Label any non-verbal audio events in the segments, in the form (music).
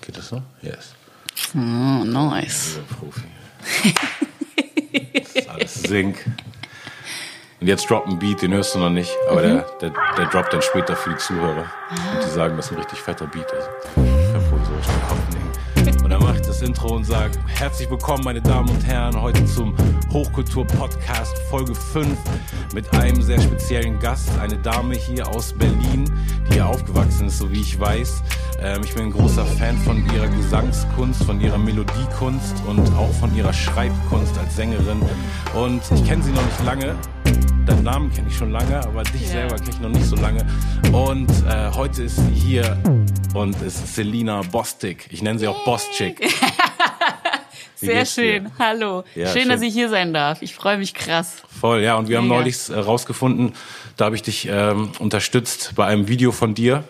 Geht das so? Yes. Oh, nice. Lieber Profi. das ist alles Sync. Und jetzt droppt ein Beat, den hörst du noch nicht, aber der, der, der droppt dann später für die Zuhörer. Und die sagen, das ist ein richtig fetter Beat kann provisorisch den. Und dann mache ich das Intro und sage, herzlich willkommen, meine Damen und Herren, heute zum Hochkultur-Podcast Folge 5 mit einem sehr speziellen Gast, eine Dame hier aus Berlin, die hier aufgewachsen ist, so wie ich weiß. Ähm, ich bin ein großer Fan von ihrer Gesangskunst, von ihrer Melodiekunst und auch von ihrer Schreibkunst als Sängerin. Und ich kenne sie noch nicht lange, Deinen Namen kenne ich schon lange, aber dich Ja. selber kenne ich noch nicht so lange. Und äh, heute ist sie hier und ist Selina Bostic. Ich nenne sie auch. (laughs) Wie Sehr geht's dir? schön. Hallo. Ja, schön, schön. dass ich hier sein darf. Ich freue mich krass. Voll, ja. Und wir haben Mega. neulich äh, rausgefunden, da habe ich dich ähm, unterstützt bei einem Video von dir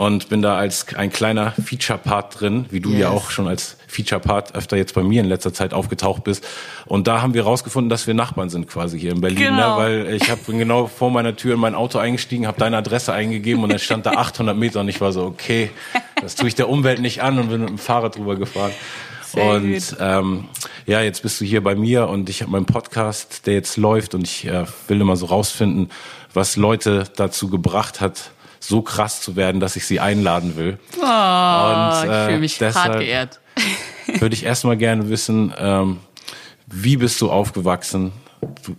und bin da als ein kleiner Feature-Part drin, wie du ja Yes. auch schon als Feature-Part öfter jetzt bei mir in letzter Zeit aufgetaucht bist. Und da haben wir rausgefunden, dass wir Nachbarn sind quasi hier in Berlin, Genau. ne? weil ich hab, bin genau vor meiner Tür in mein Auto eingestiegen, habe deine Adresse eingegeben und dann stand da (laughs) 800 Meter und ich war so, okay, das tue ich der Umwelt nicht an und bin mit dem Fahrrad drüber gefahren. Sehr und ähm, ja, jetzt bist du hier bei mir und ich habe meinen Podcast, der jetzt läuft und ich äh, will immer so rausfinden, was Leute dazu gebracht hat, so krass zu werden, dass ich sie einladen will. Oh, Und, ich äh, fühle mich deshalb- hart geehrt. (laughs) Würde ich erstmal gerne wissen, ähm, wie bist du aufgewachsen?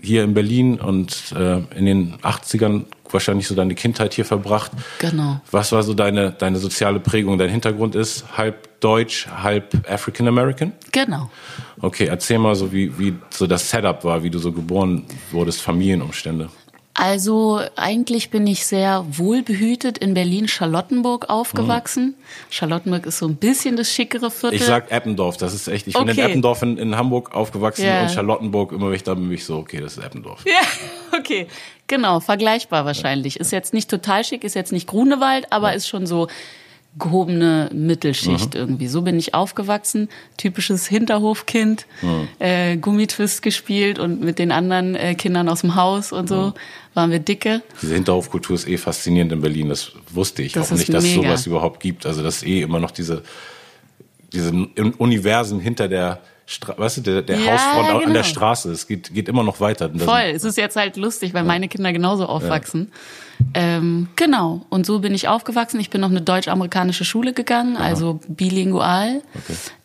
Hier in Berlin und äh, in den 80ern wahrscheinlich so deine Kindheit hier verbracht. Genau. Was war so deine, deine soziale Prägung? Dein Hintergrund ist halb Deutsch, halb African American? Genau. Okay, erzähl mal so, wie, wie so das Setup war, wie du so geboren wurdest, Familienumstände. Also eigentlich bin ich sehr wohlbehütet in Berlin-Charlottenburg aufgewachsen. Charlottenburg ist so ein bisschen das schickere Viertel. Ich sag Eppendorf, das ist echt, ich bin in Okay. Eppendorf in, in Hamburg aufgewachsen Ja. und Charlottenburg, immer wenn ich da bin, bin ich so, okay, das ist Eppendorf. Ja, (laughs) okay. Genau, vergleichbar wahrscheinlich. Ist jetzt nicht total schick, ist jetzt nicht Grunewald, aber ist schon so gehobene Mittelschicht irgendwie. So bin ich aufgewachsen. Typisches Hinterhofkind, äh, Gummitwist gespielt und mit den anderen äh, Kindern aus dem Haus und so waren wir dicke. Diese Hinterhofkultur ist eh faszinierend in Berlin, das wusste ich Das auch nicht, dass es sowas überhaupt gibt. Also, dass eh immer noch diese, diese Universen hinter der, Stra weißt du, der, der Ja, Hausfront an genau. der Straße. Es geht, geht immer noch weiter. Voll. Es ist jetzt halt lustig, weil meine Kinder genauso aufwachsen. Ähm, genau. Und so bin ich aufgewachsen. Ich bin auf eine deutsch-amerikanische Schule gegangen, also bilingual.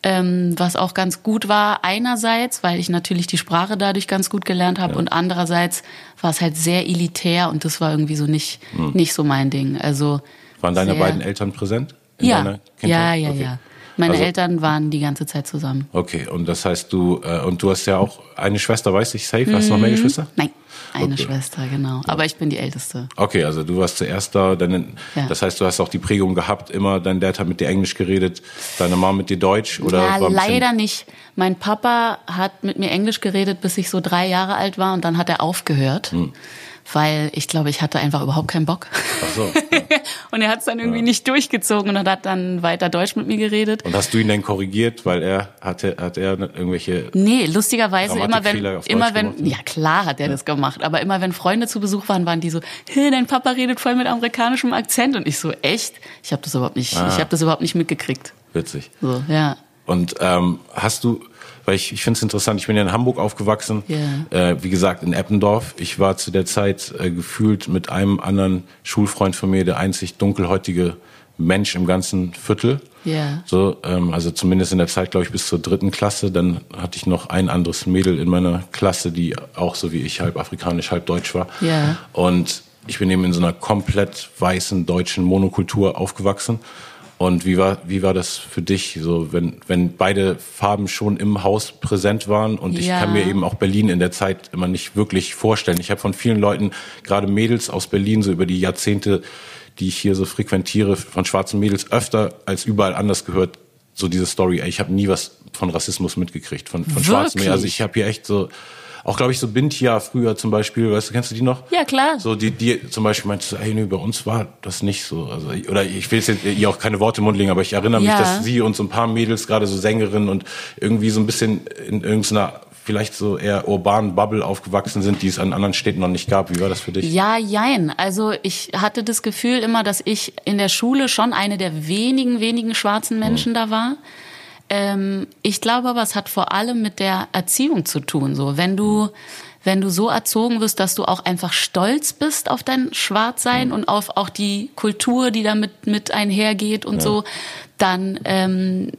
Ähm, was auch ganz gut war, einerseits, weil ich natürlich die Sprache dadurch ganz gut gelernt habe und andererseits war es halt sehr elitär und das war irgendwie so nicht, nicht so mein Ding. Also Waren deine beiden Eltern präsent? in Ja, ja, ja, Okay. ja. Meine Also- Eltern waren die ganze Zeit zusammen. Okay, und das heißt, du, äh, und du hast ja auch eine Schwester, weiß ich, safe? Hast du noch mehr Geschwister? Nein, eine Okay. Schwester, genau. Aber ich bin die Älteste. Okay, also du warst zuerst da, dann, Ja. das heißt, du hast auch die Prägung gehabt, immer, dein Dad hat mit dir Englisch geredet, deine Mom mit dir Deutsch oder ja, leider nicht. Mein Papa hat mit mir Englisch geredet, bis ich so drei Jahre alt war und dann hat er aufgehört. Hm. Weil ich glaube, ich hatte einfach überhaupt keinen Bock. Ach so. (laughs) Und er hat es dann irgendwie nicht durchgezogen und hat dann weiter Deutsch mit mir geredet. Und hast du ihn dann korrigiert, weil er hatte, hat er irgendwelche Nee, lustigerweise immer wenn, immer wenn, gemacht, ja klar hat er das gemacht, aber immer wenn Freunde zu Besuch waren, waren die so, hey, dein Papa redet voll mit amerikanischem Akzent und ich so, echt? Ich habe das überhaupt nicht, Ah. ich habe das überhaupt nicht mitgekriegt. witzig? So, ja. Und ähm, hast du, weil ich, ich finde es interessant, ich bin ja in Hamburg aufgewachsen, Ja. äh, wie gesagt in Eppendorf. Ich war zu der Zeit äh, gefühlt mit einem anderen Schulfreund von mir der einzig dunkelhäutige Mensch im ganzen Viertel. Ja. So, ähm, also zumindest in der Zeit, glaube ich, bis zur dritten Klasse. Dann hatte ich noch ein anderes Mädel in meiner Klasse, die auch so wie ich halb afrikanisch, halb deutsch war. Ja. Und ich bin eben in so einer komplett weißen deutschen Monokultur aufgewachsen. Und wie war, wie war das für dich, so wenn, wenn beide Farben schon im Haus präsent waren? Und ich Ja. kann mir eben auch Berlin in der Zeit immer nicht wirklich vorstellen. Ich habe von vielen Leuten, gerade Mädels aus Berlin, so über die Jahrzehnte, die ich hier so frequentiere, von schwarzen Mädels öfter als überall anders gehört, so diese Story. Ey, ich habe nie was von Rassismus mitgekriegt, von, von schwarzen Mädels. Also ich habe hier echt so, auch glaube ich so Bintia früher zum Beispiel, weißt du, kennst du die noch? Ja, klar. So, die, die zum Beispiel meinte so, ey, nee, bei uns war das nicht so. Also, ich- oder ich will jetzt ihr auch keine Worte im Mund legen, aber ich erinnere mich, Ja. dass sie und so ein paar Mädels, gerade so Sängerinnen und irgendwie so ein bisschen in irgendeiner vielleicht so eher urbanen Bubble aufgewachsen sind, die es an anderen Städten noch nicht gab. Wie war das für dich? Ja, jein. Also ich hatte das Gefühl immer, dass ich in der Schule schon eine der wenigen, wenigen schwarzen Menschen mhm. da war. Ähm, ich glaube aber, es hat vor allem mit der Erziehung zu tun. So, wenn du wenn du so erzogen wirst, dass du auch einfach stolz bist auf dein Schwarzsein mhm. und auf auch die Kultur, die damit mit einhergeht und ja. so, dann ähm,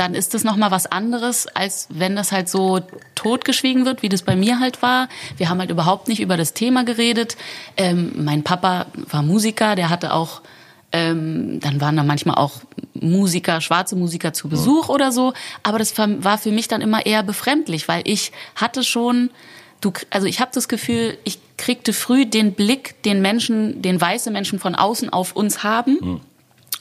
dann ist das nochmal was anderes, als wenn das halt so totgeschwiegen wird, wie das bei mir halt war. Wir haben halt überhaupt nicht über das Thema geredet. Ähm, mein Papa war Musiker, der hatte auch, ähm, dann waren da manchmal auch Musiker, schwarze Musiker zu Besuch ja. oder so. Aber das war für mich dann immer eher befremdlich, weil ich hatte schon, du, also ich habe das Gefühl, ich kriegte früh den Blick, den Menschen, den weiße Menschen von außen auf uns haben. Mhm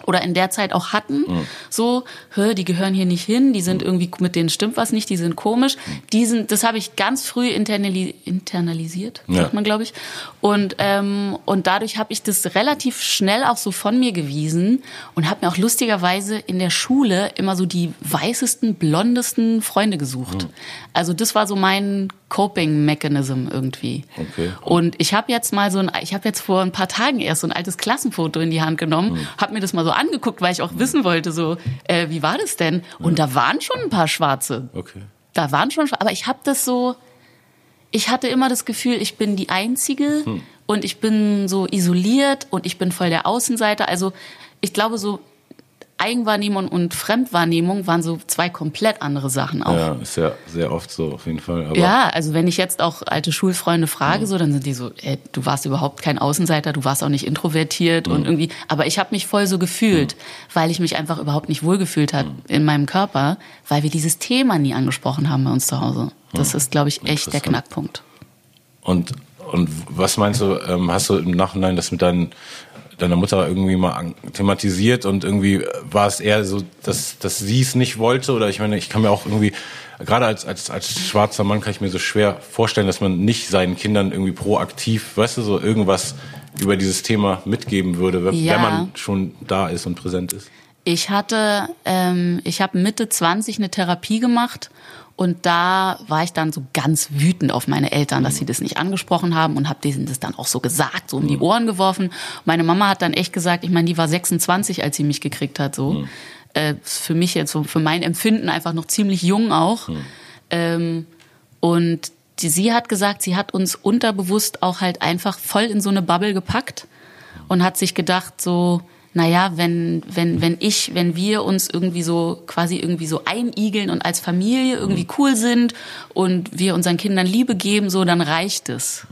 oder in der Zeit auch hatten. Mhm. So, hör, die gehören hier nicht hin, die sind mhm. irgendwie, mit denen stimmt was nicht, die sind komisch. Die sind, das habe ich ganz früh internali internalisiert, ja. sagt man, glaube ich. Und, ähm, und dadurch habe ich das relativ schnell auch so von mir gewiesen und habe mir auch lustigerweise in der Schule immer so die weißesten, blondesten Freunde gesucht. Mhm. Also das war so mein Coping Mechanism irgendwie. Okay. Und ich habe jetzt mal so ein, ich habe jetzt vor ein paar Tagen erst so ein altes Klassenfoto in die Hand genommen, mhm. habe mir das mal so angeguckt, weil ich auch wissen wollte, so äh, wie war das denn? Und da waren schon ein paar Schwarze. Okay. Da waren schon, aber ich habe das so, ich hatte immer das Gefühl, ich bin die Einzige hm. und ich bin so isoliert und ich bin voll der Außenseiter. Also ich glaube so Eigenwahrnehmung und Fremdwahrnehmung waren so zwei komplett andere Sachen auch. Ja, ist ja sehr oft so auf jeden Fall. Aber ja, also wenn ich jetzt auch alte Schulfreunde frage, ja. so, dann sind die so, ey, du warst überhaupt kein Außenseiter, du warst auch nicht introvertiert ja. und irgendwie, aber ich habe mich voll so gefühlt, ja. weil ich mich einfach überhaupt nicht wohlgefühlt habe in meinem Körper, weil wir dieses Thema nie angesprochen haben bei uns zu Hause. Das ist, glaube ich, echt der Knackpunkt. Und und was meinst du, ähm, hast du im Nachhinein das mit deinen deiner Mutter irgendwie mal thematisiert und irgendwie war es eher so, dass, dass sie es nicht wollte oder ich meine, ich kann mir auch irgendwie, gerade als, als, als schwarzer Mann kann ich mir so schwer vorstellen, dass man nicht seinen Kindern irgendwie proaktiv, weißt du, so irgendwas über dieses Thema mitgeben würde, wenn, ja. wenn man schon da ist und präsent ist. Ich hatte, ähm, ich habe Mitte 20 eine Therapie gemacht und da war ich dann so ganz wütend auf meine Eltern, dass sie das nicht angesprochen haben und habe denen das dann auch so gesagt, so um die mhm. Ohren geworfen. Meine Mama hat dann echt gesagt, ich meine, die war 26, als sie mich gekriegt hat, so. Mhm. Äh, für mich jetzt, so für mein Empfinden einfach noch ziemlich jung auch. Mhm. Ähm, und die, sie hat gesagt, sie hat uns unterbewusst auch halt einfach voll in so eine Bubble gepackt und hat sich gedacht, so, naja, wenn, wenn, wenn ich, wenn wir uns irgendwie so quasi irgendwie so einigeln und als Familie irgendwie mhm. cool sind und wir unseren Kindern Liebe geben, so, dann reicht es.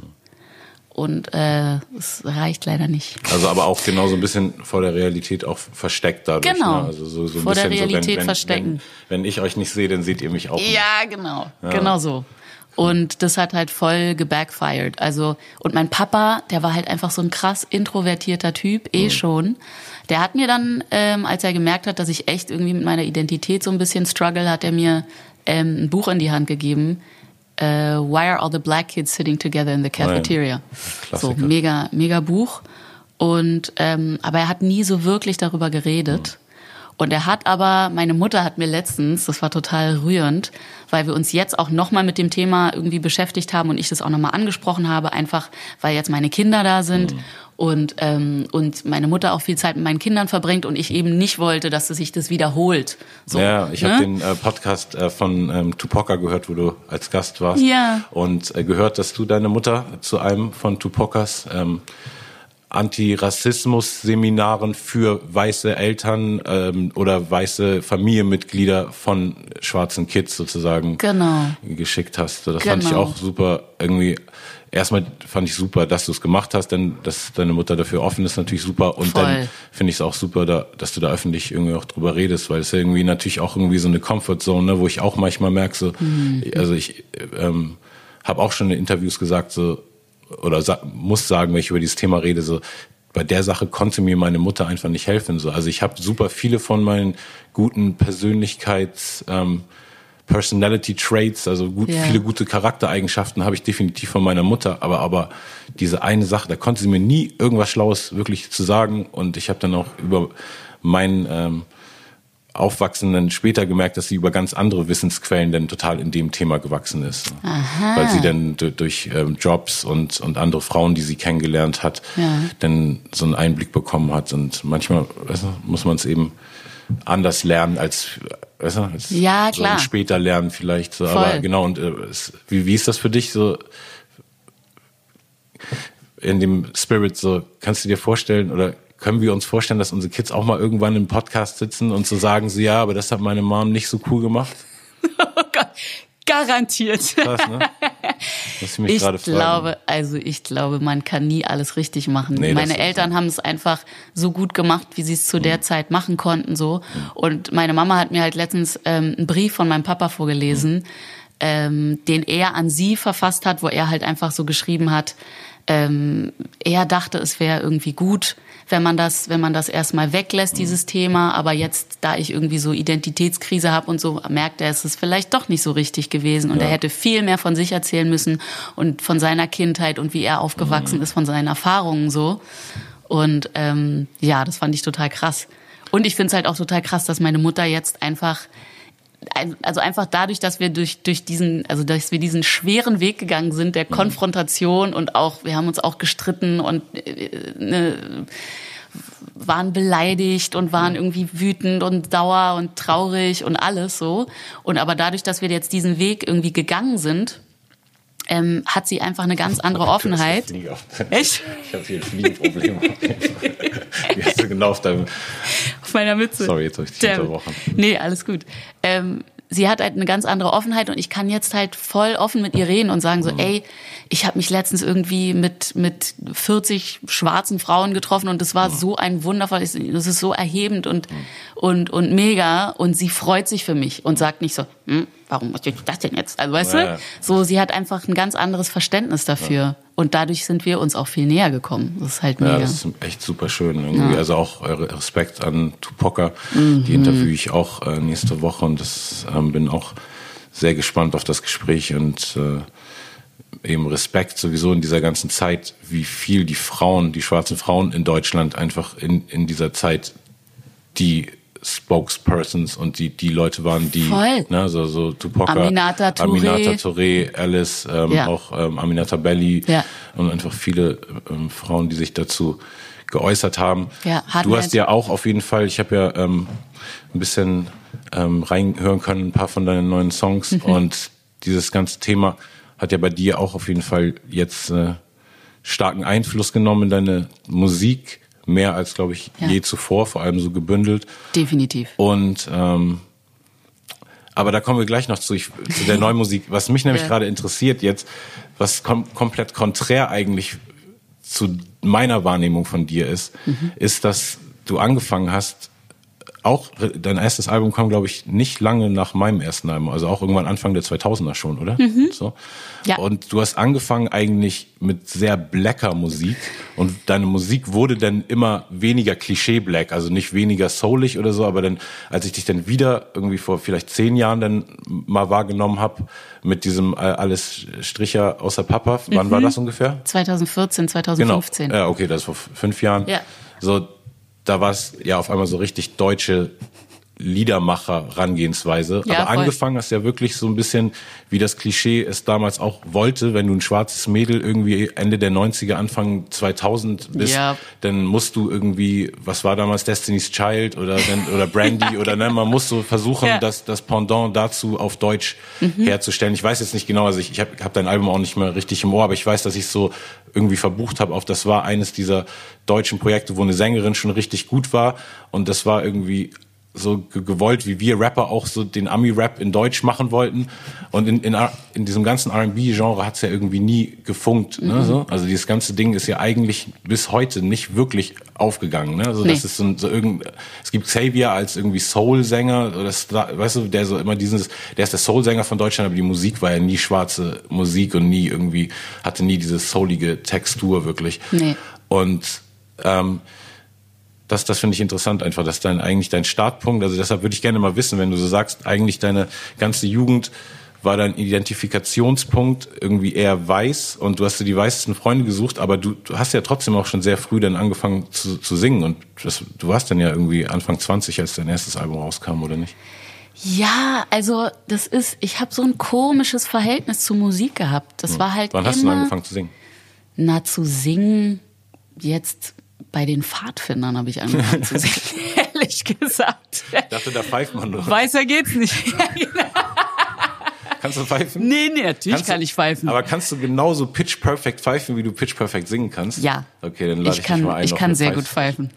Und äh, es reicht leider nicht. Also aber auch genau so ein bisschen vor der Realität auch versteckt dadurch. Genau. Ne? Also so, so ein vor bisschen der Realität so, wenn, wenn, verstecken. Wenn, wenn, ich euch nicht sehe, dann seht ihr mich auch. Nicht. Ja, genau. Ja. Genau so. Und das hat halt voll gebackfired. Also, und mein Papa, der war halt einfach so ein krass introvertierter Typ, eh mhm. schon. Der hat mir dann, ähm, als er gemerkt hat, dass ich echt irgendwie mit meiner Identität so ein bisschen struggle, hat er mir ähm, ein Buch in die Hand gegeben. Uh, Why are all the black kids sitting together in the cafeteria? So mega, mega Buch. Und ähm, aber er hat nie so wirklich darüber geredet. Mhm. Und er hat aber, meine Mutter hat mir letztens, das war total rührend, weil wir uns jetzt auch nochmal mit dem Thema irgendwie beschäftigt haben und ich das auch nochmal angesprochen habe, einfach weil jetzt meine Kinder da sind mhm. und, ähm, und meine Mutter auch viel Zeit mit meinen Kindern verbringt und ich eben nicht wollte, dass sich das wiederholt. So, ja, ich ne? habe den äh, Podcast äh, von ähm, Tupoka gehört, wo du als Gast warst. Ja. Und äh, gehört, dass du deine Mutter zu einem von Tupokas ähm, Antirassismus-Seminaren für weiße Eltern ähm, oder weiße Familienmitglieder von schwarzen Kids sozusagen genau. geschickt hast. Das genau. fand ich genau. auch super irgendwie. Erstmal fand ich super, dass du es gemacht hast, denn dass deine Mutter dafür offen ist, natürlich super. Und Voll. dann finde ich es auch super, da, dass du da öffentlich irgendwie auch drüber redest, weil es ja irgendwie natürlich auch irgendwie so eine Comfortzone, ne, wo ich auch manchmal merke, so, mhm. also ich ähm, habe auch schon in Interviews gesagt, so oder sa muss sagen, wenn ich über dieses Thema rede, so bei der Sache konnte mir meine Mutter einfach nicht helfen. So. Also ich habe super viele von meinen guten Persönlichkeits, ähm, Personality Traits, also gut, yeah. viele gute Charaktereigenschaften habe ich definitiv von meiner Mutter, aber aber diese eine Sache, da konnte sie mir nie irgendwas Schlaues wirklich zu sagen und ich habe dann auch über mein ähm, Aufwachsen dann später gemerkt, dass sie über ganz andere Wissensquellen dann total in dem Thema gewachsen ist. Aha. Weil sie dann durch ähm, Jobs und, und andere Frauen, die sie kennengelernt hat, ja. dann so einen Einblick bekommen hat. Und manchmal weißt du, muss man es eben anders lernen als, weißt du, als ja, klar. So später lernen vielleicht. So. Aber genau, und äh, wie, wie ist das für dich so? In dem Spirit so, kannst du dir vorstellen oder können wir uns vorstellen, dass unsere Kids auch mal irgendwann im Podcast sitzen und so sagen sie, ja, aber das hat meine Mom nicht so cool gemacht? (laughs) Oh Gott, garantiert. Krass, ne? ich mich ich glaube, also ich glaube, man kann nie alles richtig machen. Nee, meine Eltern haben es einfach so gut gemacht, wie sie es zu mhm. der Zeit machen konnten, so. Mhm. Und meine Mama hat mir halt letztens ähm, einen Brief von meinem Papa vorgelesen, mhm. ähm, den er an sie verfasst hat, wo er halt einfach so geschrieben hat, ähm, er dachte, es wäre irgendwie gut, wenn man das, wenn man das erstmal weglässt, mhm. dieses Thema. Aber jetzt, da ich irgendwie so Identitätskrise habe und so, merkt er, es ist vielleicht doch nicht so richtig gewesen. Und ja. er hätte viel mehr von sich erzählen müssen und von seiner Kindheit und wie er aufgewachsen mhm. ist, von seinen Erfahrungen so. Und ähm, ja, das fand ich total krass. Und ich finde es halt auch total krass, dass meine Mutter jetzt einfach also einfach dadurch, dass wir durch, durch diesen, also dass wir diesen schweren Weg gegangen sind, der mhm. Konfrontation und auch, wir haben uns auch gestritten und äh, ne, waren beleidigt und waren mhm. irgendwie wütend und sauer und traurig und alles so. Und aber dadurch, dass wir jetzt diesen Weg irgendwie gegangen sind, ähm, hat sie einfach eine ganz andere (laughs) Offenheit. Echt? (laughs) Ich habe hier ein Fliegenproblem. (laughs) Wie hast du genau auf deinem... Auf meiner Mütze. Sorry, jetzt habe ich dich unterbrochen. Nee, alles gut. Ähm, sie hat halt eine ganz andere Offenheit und ich kann jetzt halt voll offen mit ihr reden und sagen so, mhm. ey, ich habe mich letztens irgendwie mit mit 40 schwarzen Frauen getroffen und das war mhm. so ein wundervolles, das ist so erhebend und mhm. und und mega und sie freut sich für mich und sagt nicht so, hm, warum muss ich das denn jetzt? Also weißt ja. du, so sie hat einfach ein ganz anderes Verständnis dafür ja. und dadurch sind wir uns auch viel näher gekommen. Das ist halt mega. Ja, das ist echt super schön irgendwie. Ja. Also auch Respekt an Tupoka, mhm. die interviewe ich auch äh, nächste Woche und das ähm, bin auch sehr gespannt auf das Gespräch und äh, eben Respekt sowieso in dieser ganzen Zeit, wie viel die Frauen, die schwarzen Frauen in Deutschland einfach in, in dieser Zeit die Spokespersons und die, die Leute waren, die, Voll. ne, so, so Tupac, Aminata Touré, Aminata Touré Alice, ähm, ja. auch ähm, Aminata Belli ja. und einfach viele ähm, Frauen, die sich dazu geäußert haben. Ja, du hast ja auch auf jeden Fall, ich habe ja ähm, ein bisschen ähm, reinhören können, ein paar von deinen neuen Songs mhm. und dieses ganze Thema hat ja bei dir auch auf jeden Fall jetzt äh, starken Einfluss genommen in deine Musik, mehr als, glaube ich, ja. je zuvor, vor allem so gebündelt. Definitiv. Und ähm, aber da kommen wir gleich noch zu, ich, zu der neuen Musik. Was mich nämlich ja. gerade interessiert jetzt, was kom komplett konträr eigentlich zu meiner Wahrnehmung von dir ist, mhm. ist, dass du angefangen hast, auch dein erstes Album kam, glaube ich, nicht lange nach meinem ersten Album, also auch irgendwann Anfang der 2000er schon, oder? Mhm. So. Ja. Und du hast angefangen eigentlich mit sehr blacker Musik und deine Musik wurde dann immer weniger Klischee-black, also nicht weniger soulig oder so, aber dann, als ich dich dann wieder irgendwie vor vielleicht zehn Jahren dann mal wahrgenommen habe mit diesem äh, alles Stricher außer Papa, wann mhm. war das ungefähr? 2014, 2015. Genau. Ja, okay, das war vor fünf Jahren. Ja. So, da war es ja auf einmal so richtig deutsche Liedermacher-Rangehensweise. Ja, Aber voll. angefangen hast ja wirklich so ein bisschen, wie das Klischee es damals auch wollte, wenn du ein schwarzes Mädel irgendwie Ende der 90er, Anfang 2000 bist, ja. dann musst du irgendwie, was war damals Destiny's Child oder, oder Brandy (laughs) oder ne, man muss so versuchen, ja. das, das Pendant dazu auf Deutsch mhm. herzustellen. Ich weiß jetzt nicht genau, also ich, ich habe hab dein Album auch nicht mehr richtig im Ohr, aber ich weiß, dass ich so irgendwie verbucht habe auf, das war eines dieser deutschen Projekte, wo eine Sängerin schon richtig gut war und das war irgendwie so gewollt, wie wir Rapper auch so den Ami-Rap in Deutsch machen wollten. Und in, in, in diesem ganzen R&B-Genre hat's ja irgendwie nie gefunkt. Ne, mhm. so? Also dieses ganze Ding ist ja eigentlich bis heute nicht wirklich aufgegangen. Ne? Also nee. das ist so, so irgend, es gibt Xavier als irgendwie Soul-Sänger, weißt du, der so immer dieses, der ist der Soul-Sänger von Deutschland, aber die Musik war ja nie schwarze Musik und nie irgendwie, hatte nie diese soulige Textur wirklich. Nee. Und ähm, das, das finde ich interessant einfach, dass dein eigentlich dein Startpunkt, also deshalb würde ich gerne mal wissen, wenn du so sagst, eigentlich deine ganze Jugend war dein Identifikationspunkt irgendwie eher weiß und du hast dir die weißesten Freunde gesucht, aber du, du hast ja trotzdem auch schon sehr früh dann angefangen zu, zu singen und das, du warst dann ja irgendwie Anfang 20, als dein erstes Album rauskam, oder nicht? Ja, also das ist, ich habe so ein komisches Verhältnis zu Musik gehabt. Das war halt Wann immer, hast du angefangen zu singen? Na, zu singen, jetzt bei den Pfadfindern habe ich angefangen zu singen, (laughs) ehrlich gesagt. Ich dachte, da pfeift man nur. Weißer geht's nicht. Kannst du pfeifen? nee, nee, natürlich Kannst kann du- ich pfeifen. Aber kannst du genauso pitch perfect pfeifen, wie du pitch perfect singen kannst? Ja. Okay, dann lade Ich ich, kann- dich mal ein. ich kann sehr Pfeif- gut pfeifen.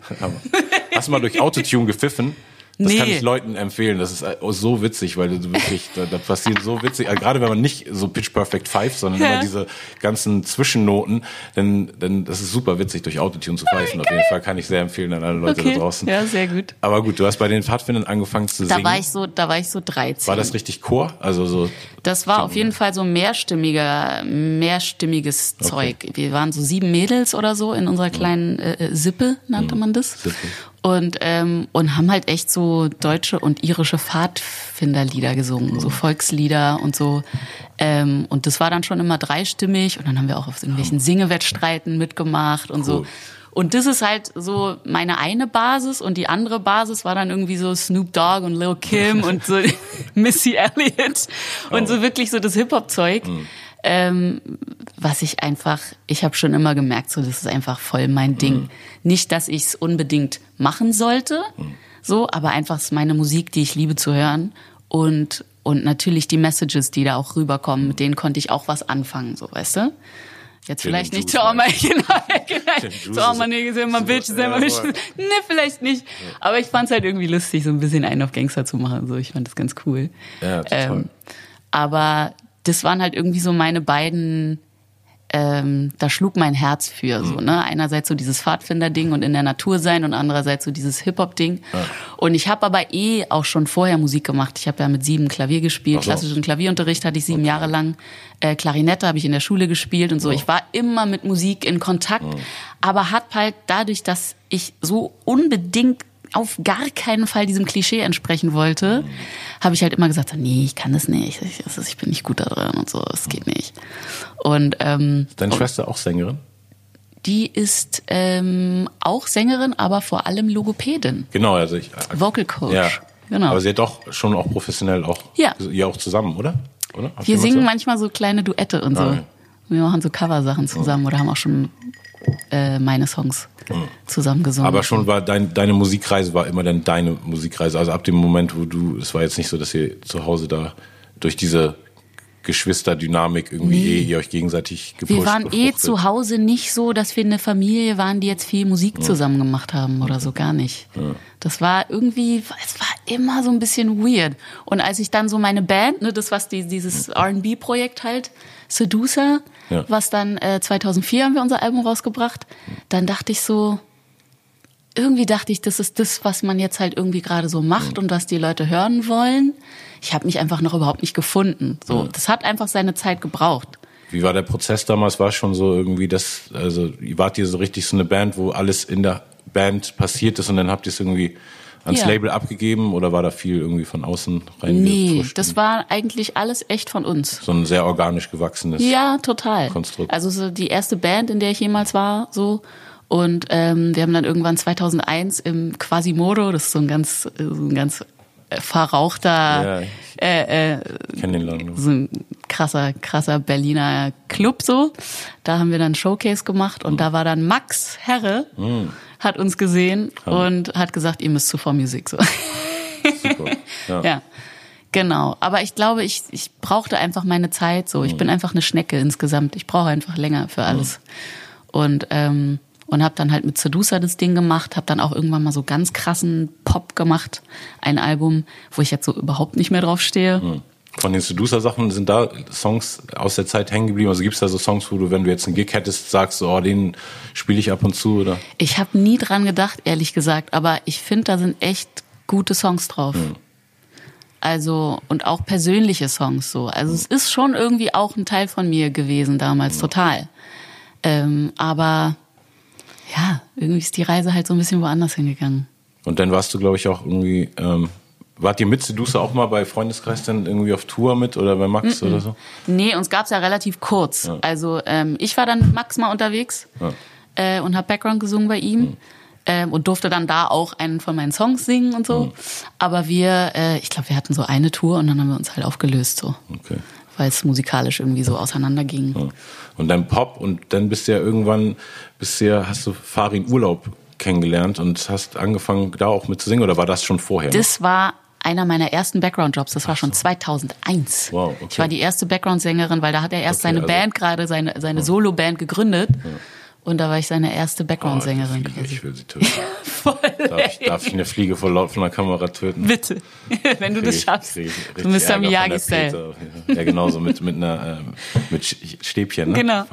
Hast du mal durch Autotune gepfiffen? Das Nee. kann ich Leuten empfehlen. Das ist äh, so witzig, weil du wirklich, (laughs) da, da passiert so witzig, also gerade wenn man nicht so pitch perfect pfeift, sondern Ja. immer diese ganzen Zwischennoten, dann, dann das ist super witzig, durch Autotune zu pfeifen. Auf jeden Fall kann ich sehr empfehlen an alle Leute okay. da draußen. Ja, sehr gut. Aber gut, du hast bei den Pfadfindern angefangen zu Da singen. war ich so, da war ich so 13. war das richtig Chor? Also so Das war auf jeden Fall so mehrstimmiger, mehrstimmiges Zeug. Wir waren so sieben Mädels oder so in unserer kleinen äh, äh, Sippe, nannte man das. Sippe. Und, ähm, und haben halt echt so deutsche und irische Pfadfinderlieder gesungen, so Volkslieder und so. Ähm, und das war dann schon immer dreistimmig und dann haben wir auch auf irgendwelchen Singewettstreiten mitgemacht und so. Cool. Und das ist halt so meine eine Basis und die andere Basis war dann irgendwie so Snoop Dogg und Lil Kim und so (laughs) Missy Elliott und so wirklich so das Hip-Hop-Zeug. Ähm, was ich einfach, ich habe schon immer gemerkt, so das ist einfach voll mein Ding. Nicht, dass ich es unbedingt machen sollte, so, aber einfach ist meine Musik, die ich liebe zu hören und und natürlich die Messages, die da auch rüberkommen, mit denen konnte ich auch was anfangen, so, weißt du? Jetzt vielleicht nicht my, meinst genau, (laughs) genau. My bitches and Ja, my bitches. voll. (laughs) Nee, vielleicht nicht. Aber ich fand's halt irgendwie lustig, so ein bisschen einen auf Gangster zu machen, so. Ich fand das ganz cool. Ja, total. Ähm, aber das waren halt irgendwie so meine beiden, ähm, da schlug mein Herz für, so, ne? Einerseits so dieses Pfadfinder-Ding und in der Natur sein und andererseits so dieses Hip-Hop-Ding. Und ich habe aber eh auch schon vorher Musik gemacht. Ich habe ja mit sieben Klavier gespielt, so. klassischen Klavierunterricht hatte ich sieben Jahre lang. Äh, Klarinette habe ich in der Schule gespielt und so. Ich war immer mit Musik in Kontakt, aber hat halt dadurch, dass ich so unbedingt auf gar keinen Fall diesem Klischee entsprechen wollte, habe ich halt immer gesagt, nee, ich kann das nicht, ich, ist- ich bin nicht gut da drin und so, es geht nicht. Und ähm, Deine Schwester auch Sängerin? die ist ähm, auch Sängerin, aber vor allem Logopädin, Genau, also ich. Vocal Coach. Ja. Genau. Aber sie hat doch schon auch professionell auch. Ja. Ihr auch zusammen, oder? oder? Habt Wir singen so? manchmal so kleine Duette und so. Ah, ja. Wir machen so Coversachen zusammen oder haben auch schon äh, meine Songs zusammen gesungen. Aber schon war dein, deine Musikreise war immer dann deine Musikreise. Also ab dem Moment, wo du, es war jetzt nicht so, dass ihr zu Hause da durch diese Geschwisterdynamik irgendwie Nee. eh ihr euch gegenseitig gepusht wir waren eh zu Hause nicht so, dass wir eine Familie waren, die jetzt viel Musik zusammen gemacht haben oder so gar nicht. Das war irgendwie, es war immer so ein bisschen weird. Und als ich dann so meine Band, ne, das was die, dieses R&B-Projekt halt, Seducer, Ja. was dann äh, 2004 haben wir unser Album rausgebracht, dann dachte ich so, irgendwie dachte ich, das ist das, was man jetzt halt irgendwie gerade so macht und was die Leute hören wollen. Ich habe mich einfach noch überhaupt nicht gefunden. So, das hat einfach seine Zeit gebraucht. Wie war der Prozess damals? War es schon so irgendwie das, also wart ihr so richtig so eine Band, wo alles in der Band passiert ist und dann habt ihr es irgendwie ans Ja. Label abgegeben oder war da viel irgendwie von außen rein? Nee, das war eigentlich alles echt von uns. so ein sehr organisch gewachsenes. Ja, total. Konstrukt. Also so die erste Band, in der ich jemals war, so. Und ähm, wir haben dann irgendwann 2001 im Quasimodo, das ist so ein ganz, äh, so ein ganz äh, verrauchter, Ja, äh, äh, so ein krasser, krasser Berliner Club so. Da haben wir dann Showcase gemacht und da war dann Max Herre, hat uns gesehen und hat gesagt, ihr müsst zu For Music so. Super. Ja. (laughs) Ja, genau. Aber ich glaube, ich, ich brauchte einfach meine Zeit so. Ich bin einfach eine Schnecke insgesamt. Ich brauche einfach länger für alles. Und, ähm, und habe dann halt mit Seducer das Ding gemacht, habe dann auch irgendwann mal so ganz krassen Pop gemacht. Ein Album, wo ich jetzt so überhaupt nicht mehr drauf stehe. Von den Seducer-Sachen sind da Songs aus der Zeit hängen geblieben? Also gibt's da so Songs, wo du, wenn du jetzt einen Gig hättest, sagst, so, oh, den spiele ich ab und zu, oder? Ich habe nie dran gedacht, ehrlich gesagt, aber ich finde, da sind echt gute Songs drauf. Also, und auch persönliche Songs so. Also es ist schon irgendwie auch ein Teil von mir gewesen damals, total. Ähm, aber ja, irgendwie ist die Reise halt so ein bisschen woanders hingegangen. Und dann warst du, glaube ich, auch irgendwie, ähm, wart ihr mit Sedusa auch mal bei Freundeskreis dann irgendwie auf Tour mit oder bei Max mm -mm. oder so? Nee, uns gab's ja relativ kurz. Ja. Also ähm, ich war dann mit Max mal unterwegs ja. äh, und habe Background gesungen bei ihm. Mhm. Ähm, und durfte dann da auch einen von meinen Songs singen und so. Mhm. Aber wir, äh, ich glaube, wir hatten so eine Tour und dann haben wir uns halt aufgelöst so. Okay. Weil es musikalisch irgendwie so auseinanderging. Ja. Und dann Pop und dann bist du ja irgendwann, bist du ja, hast du Farin Urlaub kennengelernt und hast angefangen, da auch mit zu singen oder war das schon vorher? Das war einer meiner ersten Background-Jobs. Das war schon 2001. Wow, okay. Ich war die erste Background-Sängerin, weil da hat er erst okay, seine also Band gerade, seine, seine Solo-Band gegründet. Ja. Und da war ich seine erste Background-Sängerin. Oh, ich will sie töten. (laughs) Voll darf, ich, darf ich eine Fliege vor laufender Kamera töten? Bitte, (laughs) wenn du krieg das schaffst. Du Mr. Miyagi-Style. Ja, genau, so mit, mit, einer, ähm, mit Stäbchen. Ne? Genau.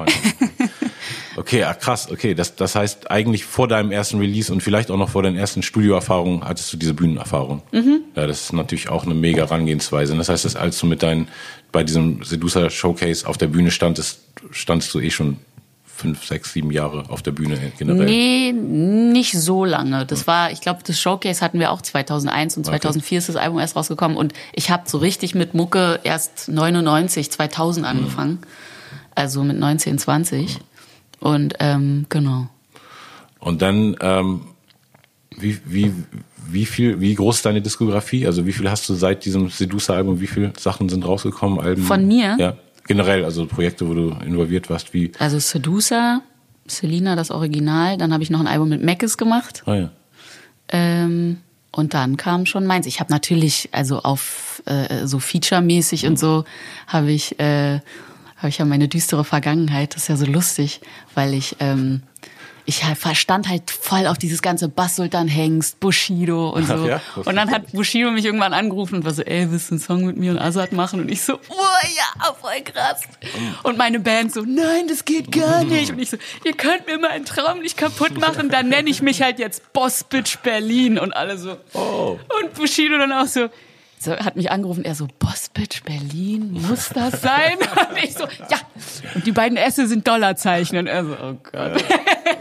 Okay, ah, krass. Okay, das, das heißt eigentlich vor deinem ersten Release und vielleicht auch noch vor deinen ersten Studioerfahrungen hattest du diese Bühnenerfahrung. Mhm. Ja, das ist natürlich auch eine mega Herangehensweise. Das heißt, dass als du mit deinen bei diesem Sedusa Showcase auf der Bühne standest, standst du eh schon fünf, sechs, sieben Jahre auf der Bühne generell? Nee, nicht so lange. Das war, ich glaube, das Showcase hatten wir auch 2001 und 2004 okay. ist das Album erst rausgekommen und ich habe so richtig mit Mucke erst 99, 2000 angefangen. Mhm. Also mit 19, 20. Und ähm, genau. Und dann, ähm, wie, wie, wie viel, wie groß ist deine Diskografie? Also wie viel hast du seit diesem Sedusa-Album, wie viele Sachen sind rausgekommen? Alben? Von mir? Ja, generell, also Projekte, wo du involviert warst, wie? Also Sedusa, Selina, das Original, dann habe ich noch ein Album mit Mackes gemacht. Ah ja. Ähm, und dann kam schon meins. Ich habe natürlich, also auf äh, so Feature-mäßig und so, habe ich äh, habe ich ja meine düstere Vergangenheit. Das ist ja so lustig, weil ich ähm, ich verstand halt voll auf dieses ganze Bass-Sultan Hengst, Bushido und so. Ja, und dann hat Bushido mich irgendwann angerufen und war so, ey, willst du einen Song mit mir und Azad machen? Und ich so, oh ja, voll krass. Und meine Band so, nein, das geht gar nicht. Und ich so, ihr könnt mir meinen Traum nicht kaputt machen, dann nenne ich mich halt jetzt Boss Bitch Berlin. Und alle so. Oh. Und Bushido dann auch so, so, hat mich angerufen, er so, Bossbitch Berlin, muss das sein? (laughs) Und ich so, ja. Und die beiden Esse sind Dollarzeichen. Und er so, oh Gott.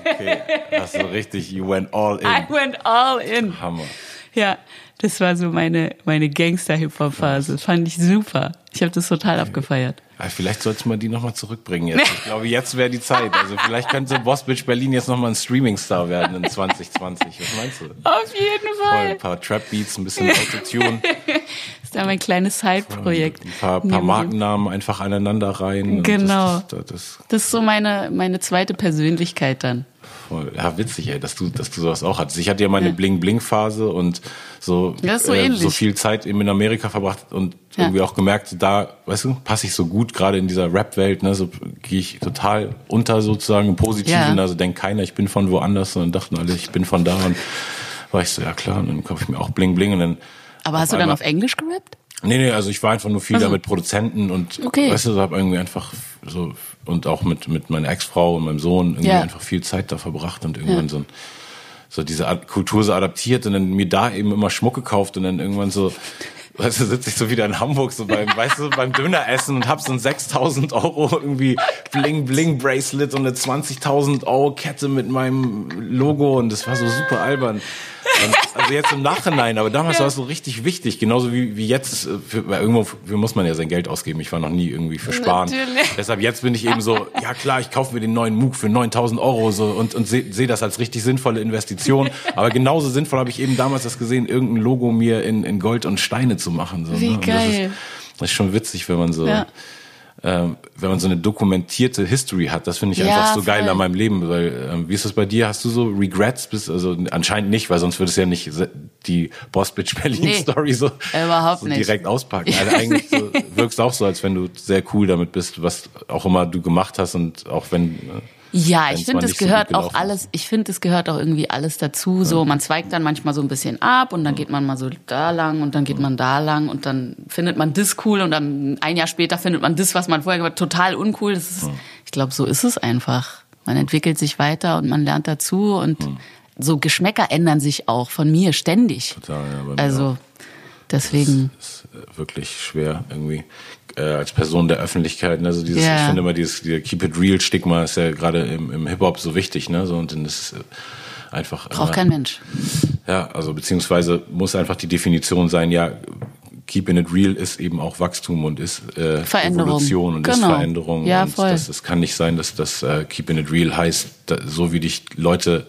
okay, hast du richtig, you went all in. I went all in. Hammer. Ja, das war so meine, meine Gangster-Hip-Hop-Phase. Fand ich super. Ich habe das total abgefeiert. Ja, vielleicht sollte man die nochmal zurückbringen jetzt. Ich glaube, jetzt wäre die Zeit. Also vielleicht könnte Boss Bitch Berlin jetzt nochmal ein Streaming-Star werden in 2020. Was meinst du? Auf jeden Fall. Voll, ein paar Trap-Beats, ein bisschen Autotune. das (laughs) ist ja mein kleines Side-Projekt. Ein paar, paar Markennamen einfach aneinander rein. Genau. Das, das, das, das ist so meine, meine zweite Persönlichkeit dann voll. Ja, witzig, ey, dass du, dass du sowas auch hattest. Ich hatte ja meine ja. Bling-Bling-Phase und so, ja, so, äh, so, viel Zeit eben in Amerika verbracht und ja. irgendwie auch gemerkt, da, weißt du, passe ich so gut, gerade in dieser Rap-Welt, ne, so gehe ich total unter sozusagen im Positiven, also denkt keiner, ich bin von woanders, sondern dachten alle, ich bin von da und war ich so, ja klar, und dann kaufe ich mir auch Bling-Bling und dann. Aber hast du dann auf Englisch gerappt? Nee, nee, also ich war einfach nur viel also. da mit Produzenten und okay. weißt du, so habe irgendwie einfach so und auch mit mit meiner Ex-Frau und meinem Sohn irgendwie ja. einfach viel Zeit da verbracht und irgendwann ja. so ein, so diese Kultur so adaptiert und dann mir da eben immer Schmuck gekauft und dann irgendwann so weißt du, sitze ich so wieder in Hamburg so beim, weißt du, beim Döneressen und hab so ein 6000 Euro irgendwie Bling Bling Bracelet und eine 20.000 Euro Kette mit meinem Logo und das war so super albern. Und also jetzt im Nachhinein, aber damals war es so richtig wichtig, genauso wie, wie jetzt. Äh, für, weil irgendwo für muss man ja sein Geld ausgeben. Ich war noch nie irgendwie für Sparen. Natürlich. Deshalb jetzt bin ich eben so, ja klar, ich kaufe mir den neuen MOOC für 9000 Euro so und, und sehe seh das als richtig sinnvolle Investition. Aber genauso sinnvoll habe ich eben damals das gesehen, irgendein Logo mir in, in Gold und Steine zu machen. So, wie ne? geil. Das ist, das ist schon witzig, wenn man so. Ja ähm, wenn man so eine dokumentierte History hat. Das finde ich ja, einfach so voll. geil an meinem Leben. Weil, ähm, wie ist das bei dir? Hast du so Regrets? Bis, also anscheinend nicht, weil sonst würde es ja nicht die Boss Bitch Berlin nee, Story so, so direkt auspacken. (laughs) Also eigentlich so, wirkst auch so, als wenn du sehr cool damit bist, was auch immer du gemacht hast und auch wenn äh, ja, ich finde, es gehört so auch alles, ich finde, es gehört auch irgendwie alles dazu. So, man zweigt dann manchmal so ein bisschen ab und dann geht man mal so da lang und dann geht man da lang und dann findet man das cool und dann ein Jahr später findet man das, was man vorher gemacht hat, total uncool. Das ist, ich glaube, so ist es einfach. Man entwickelt sich weiter und man lernt dazu und so Geschmäcker ändern sich auch von mir ständig. Total, ja. Also, deswegen. Das ist äh, wirklich schwer irgendwie äh, als Person der Öffentlichkeit. Ne? Also dieses, yeah. ich finde immer dieses, Keep It Real Stigma ist ja gerade im, im Hip Hop so wichtig, ne? So und dann ist es einfach braucht kein Mensch. Ja, also beziehungsweise muss einfach die Definition sein, ja, Keeping It Real ist eben auch Wachstum und ist äh, Veränderung. Evolution und ist Genau. Veränderung. Ja, und voll. Das, es kann nicht sein, dass das äh, Keeping It Real heißt, da, so wie dich Leute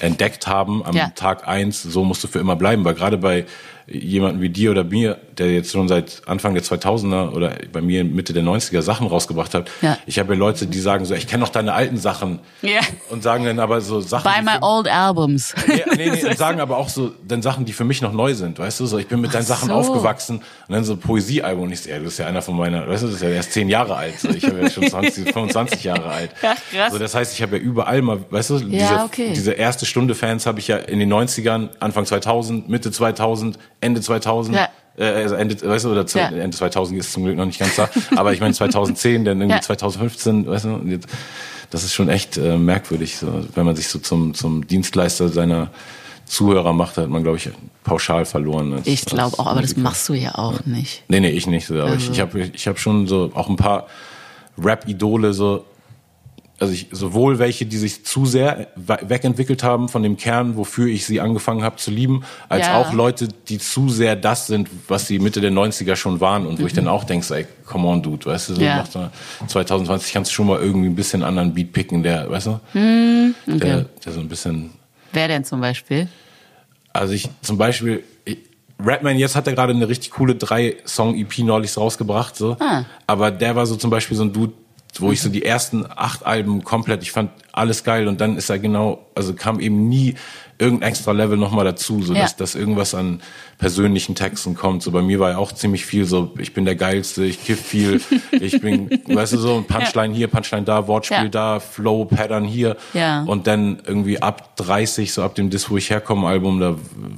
entdeckt haben am Ja. Tag eins, so musst du für immer bleiben. Weil gerade bei jemanden wie dir oder mir, der jetzt schon seit Anfang der 2000er oder bei mir Mitte der 90er Sachen rausgebracht hat, Ja. ich habe ja Leute, die sagen so, ich kenne noch deine alten Sachen Ja. und sagen dann aber so Sachen, Buy my old albums. (laughs) Nee, nee, nee, und sagen aber auch so dann Sachen, die für mich noch neu sind, weißt du, so ich bin mit deinen Sachen so. aufgewachsen und dann so Poesiealbum und ich so, ja, du bist ja einer von meiner, weißt du, das ist ja erst zehn Jahre alt, so, ich bin ja schon (laughs) 20, 25 Jahre alt. Ja, krass. So, das heißt, ich habe ja überall mal, weißt du, diese, okay. diese erste Stunde Fans habe ich ja in den 90ern, Anfang 2000, Mitte 2000, Ende 2000, Ja. äh, also Ende, weißt du, oder z- Ja. Ende 2000 ist zum Glück noch nicht ganz da, (laughs) aber ich meine 2010, dann irgendwie Ja. 2015, weißt du, jetzt, das ist schon echt äh, merkwürdig, so, wenn man sich so zum, zum Dienstleister seiner Zuhörer macht, hat man, glaube ich, pauschal verloren. als- Ich glaube auch, aber das Musiker. machst du ja auch nicht. Nee, nee, ich nicht. So, aber ich, ich habe ich hab schon so auch ein paar Rap-Idole, so, also ich, sowohl welche, die sich zu sehr we- wegentwickelt haben von dem Kern, wofür ich sie angefangen habe zu lieben, als Ja. auch Leute, die zu sehr das sind, was sie Mitte der 90er schon waren und wo ich dann auch denke, ey, come on, Dude, weißt du, so Mhm. Ja. nach der 2020 kannst du schon mal irgendwie ein bisschen anderen Beat picken, der, weißt du, Mhm, der, der so ein bisschen Wer denn zum Beispiel? also ich zum Beispiel, ich, Redman, jetzt hat er gerade eine richtig coole drei-Song-EP neulich rausgebracht, so. Ah. Aber der war so zum Beispiel so ein Dude, wo ich so die ersten acht Alben komplett, ich fand alles geil und dann ist er genau, also kam eben nie irgendein extra Level nochmal dazu, so Ja. dass, dass irgendwas an persönlichen Texten kommt. So bei mir war ja auch ziemlich viel so, ich bin der Geilste, ich kiff viel, (laughs) ich bin, weißt du so, ein Punchline hier, Punchline da, Wortspiel Ja. da, Flow, Pattern hier. Ja. Und dann irgendwie ab 30, so ab dem Dis, wo ich herkomme, Album, da,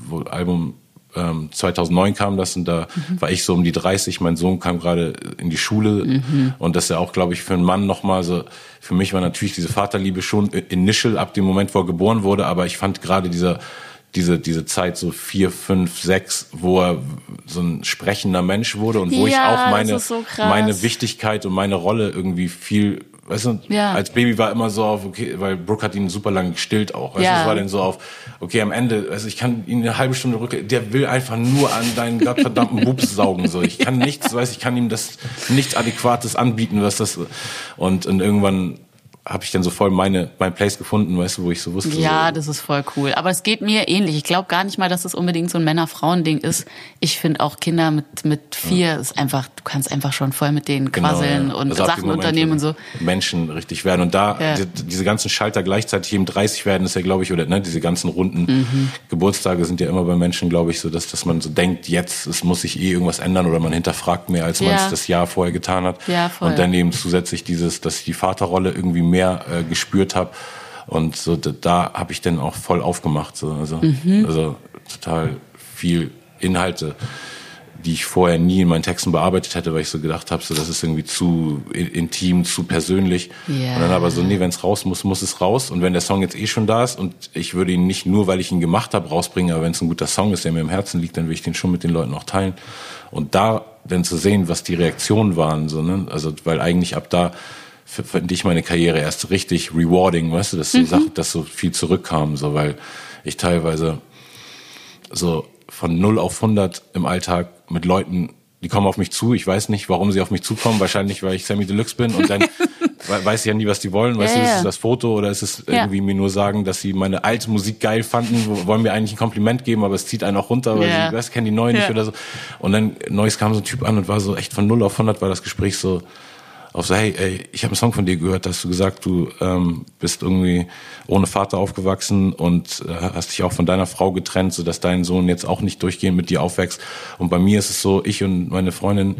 wo Album ähm, 2009 kam das und da war ich so um die 30. Mein Sohn kam gerade in die Schule und das ist ja auch, glaube ich, für einen Mann nochmal so. Für mich war natürlich diese Vaterliebe schon initial ab dem Moment, wo er geboren wurde, aber ich fand gerade dieser diese diese Zeit so vier, fünf, sechs, wo er so ein sprechender Mensch wurde und wo ich Ja, auch das meine so meine Wichtigkeit und meine Rolle irgendwie viel Weißt du, Ja. als Baby war immer so auf, okay, weil Brooke hat ihn super lange gestillt auch. Weißt Ja. du, es war dann so auf, okay, am Ende, also ich kann ihn eine halbe Stunde rück, der will einfach nur an deinen gottverdammten (laughs) Bubs saugen, so. Ich kann nichts, weiß ich kann ihm das nichts Adäquates anbieten, was das, und, und irgendwann habe ich dann so voll meine, mein Place gefunden, weißt du, wo ich so wusste. Ja, so, das ist voll cool. Aber es geht mir ähnlich. Ich glaube gar nicht mal, dass es unbedingt so ein Männer-Frauen-Ding ist. Ich finde auch Kinder mit, mit vier ist einfach, du kannst einfach schon voll mit denen Genau, quasseln ja. und Also Sachen Moment, unternehmen und so. Menschen richtig werden. Und da, Ja. die, diese ganzen Schalter gleichzeitig eben 30 werden, ist ja, glaube ich, oder ne, diese ganzen runden Mhm. Geburtstage sind ja immer bei Menschen, glaube ich, so, dass, dass man so denkt, jetzt es muss sich eh irgendwas ändern oder man hinterfragt mehr, als man Ja. es das Jahr vorher getan hat. Ja, voll. Und dann eben zusätzlich dieses, dass die Vaterrolle irgendwie mehr äh, gespürt habe. Und so da, da habe ich dann auch voll aufgemacht. So. Also, Mhm. also total viel Inhalte die ich vorher nie in meinen Texten bearbeitet hätte, weil ich so gedacht habe, so das ist irgendwie zu in- intim, zu persönlich. Ja. Und dann aber so, nee, wenn es raus muss, muss es raus. Und wenn der Song jetzt eh schon da ist und ich würde ihn nicht nur, weil ich ihn gemacht habe, rausbringen, aber wenn es ein guter Song ist, der mir im Herzen liegt, dann will ich den schon mit den Leuten auch teilen. Und da dann zu sehen, was die Reaktionen waren, so, ne? Also, weil eigentlich ab da fand ich meine Karriere erst richtig rewarding, weißt du, dass so Sachen, dass so viel zurückkam, so, weil ich teilweise so von 0 auf 100 im Alltag mit Leuten, die kommen auf mich zu. Ich weiß nicht, warum sie auf mich zukommen. Wahrscheinlich, weil ich Sammy Deluxe bin und dann (laughs) we- weiß ich ja nie, was die wollen. Weißt Ja, du, ist es das Foto oder ist es Ja. irgendwie mir nur sagen, dass sie meine alte Musik geil fanden, wo- wollen mir eigentlich ein Kompliment geben, aber es zieht einen auch runter, weil Ja. sie, weißt, kennen die neue nicht oder so. Und dann neues kam so ein Typ an und war so echt von 0 auf 100 war das Gespräch so, auf so, hey, ey, ich habe einen Song von dir gehört, hast du gesagt, du ähm, bist irgendwie ohne Vater aufgewachsen und äh, hast dich auch von deiner Frau getrennt, sodass dein Sohn jetzt auch nicht durchgehend mit dir aufwächst. Und bei mir ist es so, ich und meine Freundin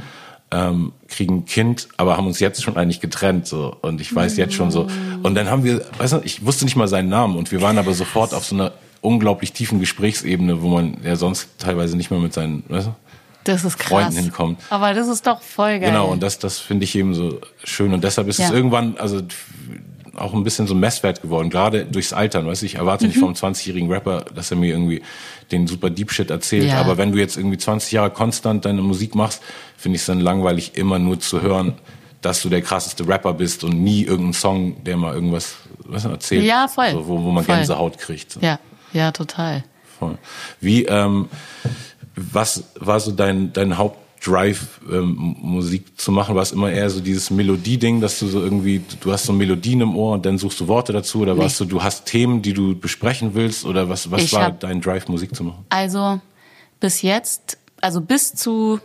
ähm, kriegen ein Kind, aber haben uns jetzt schon eigentlich getrennt so. Und ich weiß jetzt schon so. Und dann haben wir, weißt du, ich wusste nicht mal seinen Namen und wir waren aber sofort auf so einer unglaublich tiefen Gesprächsebene, wo man ja sonst teilweise nicht mehr mit seinen, weißt du, Das ist krass. Freunden hinkommt. Aber das ist doch voll geil. Genau, und das, das finde ich eben so schön. Und deshalb ist es Ja. irgendwann, also auch ein bisschen so ein Messwert geworden, gerade durchs Altern. Weißt du, ich erwarte nicht Mhm. vom 20-jährigen Rapper, dass er mir irgendwie den super Deep Shit erzählt. Ja. Aber wenn du jetzt irgendwie 20 Jahre konstant deine Musik machst, finde ich es dann langweilig, immer nur zu hören, dass du der krasseste Rapper bist und nie irgendeinen Song, der mal irgendwas weißt du, erzählt, Ja, voll. So, wo, wo man Voll. Gänsehaut kriegt. So. Ja, ja, total. voll. Wie, ähm, was war so dein, dein Hauptdrive, ähm, Musik zu machen? War es immer eher so dieses Melodieding, dass du so irgendwie, du hast so Melodien im Ohr und dann suchst du Worte dazu oder nee. warst du, du hast Themen, die du besprechen willst oder was, was war dein Drive, Musik zu machen? Also, bis jetzt, also bis zu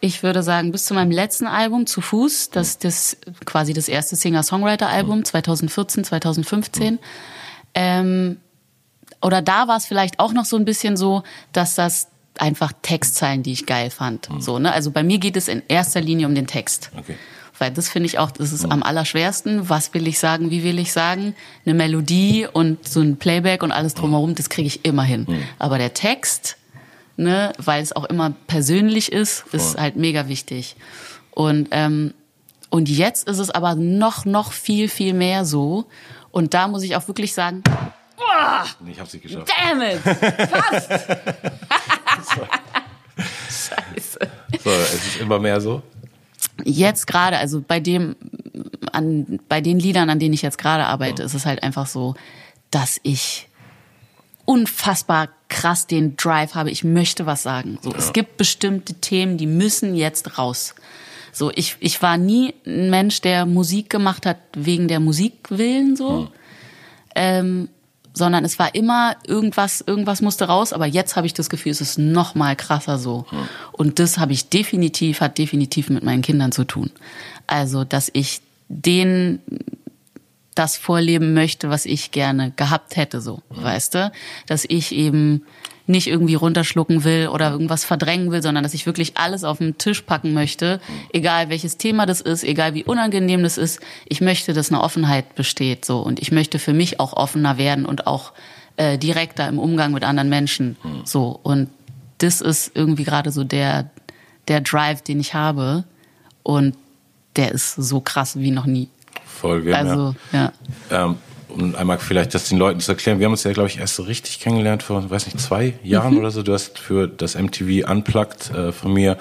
ich würde sagen, bis zu meinem letzten Album, Zu Fuß, das das quasi das erste Singer-Songwriter-Album, 2014, 2015. Ähm, oder da war es vielleicht auch noch so ein bisschen so, dass das einfach Textzeilen, die ich geil fand. Mhm. So, ne? Also bei mir geht es in erster Linie um den Text. Okay. Weil das finde ich auch, das ist mhm. am allerschwersten. Was will ich sagen, wie will ich sagen? Eine Melodie und so ein Playback und alles drumherum, das kriege ich immer hin. Mhm. Aber der Text, ne, weil es auch immer persönlich ist, Voll. ist halt mega wichtig. Und, ähm, und jetzt ist es aber noch, noch viel, viel mehr so. Und da muss ich auch wirklich sagen, ich hab's nicht geschafft. Damn it! (laughs) Fast! Scheiße. So, es ist immer mehr so. Jetzt gerade, also bei dem, an, bei den Liedern, an denen ich jetzt gerade arbeite, ja. ist es halt einfach so, dass ich unfassbar krass den Drive habe, ich möchte was sagen. So, ja. es gibt bestimmte Themen, die müssen jetzt raus. So, ich, ich war nie ein Mensch, der Musik gemacht hat wegen der Musik willen, so. Hm. Ähm, sondern es war immer irgendwas, irgendwas musste raus, aber jetzt habe ich das Gefühl, es ist noch mal krasser so. Hm. Und das habe ich definitiv, hat definitiv mit meinen Kindern zu tun. Also, dass ich denen das vorleben möchte, was ich gerne gehabt hätte, so, mhm. weißt du? Dass ich eben nicht irgendwie runterschlucken will oder irgendwas verdrängen will, sondern dass ich wirklich alles auf den Tisch packen möchte, egal welches Thema das ist, egal wie unangenehm das ist. Ich möchte, dass eine Offenheit besteht, so. Und ich möchte für mich auch offener werden und auch äh, direkter im Umgang mit anderen Menschen, so. Und das ist irgendwie gerade so der, der Drive, den ich habe. Und der ist so krass wie noch nie. Voll, wir also, ja. ja. Ähm, um einmal vielleicht das den Leuten zu erklären, wir haben uns ja, glaube ich, erst so richtig kennengelernt vor, weiß nicht, zwei Jahren mhm. oder so. Du hast für das MTV Unplugged äh, von mir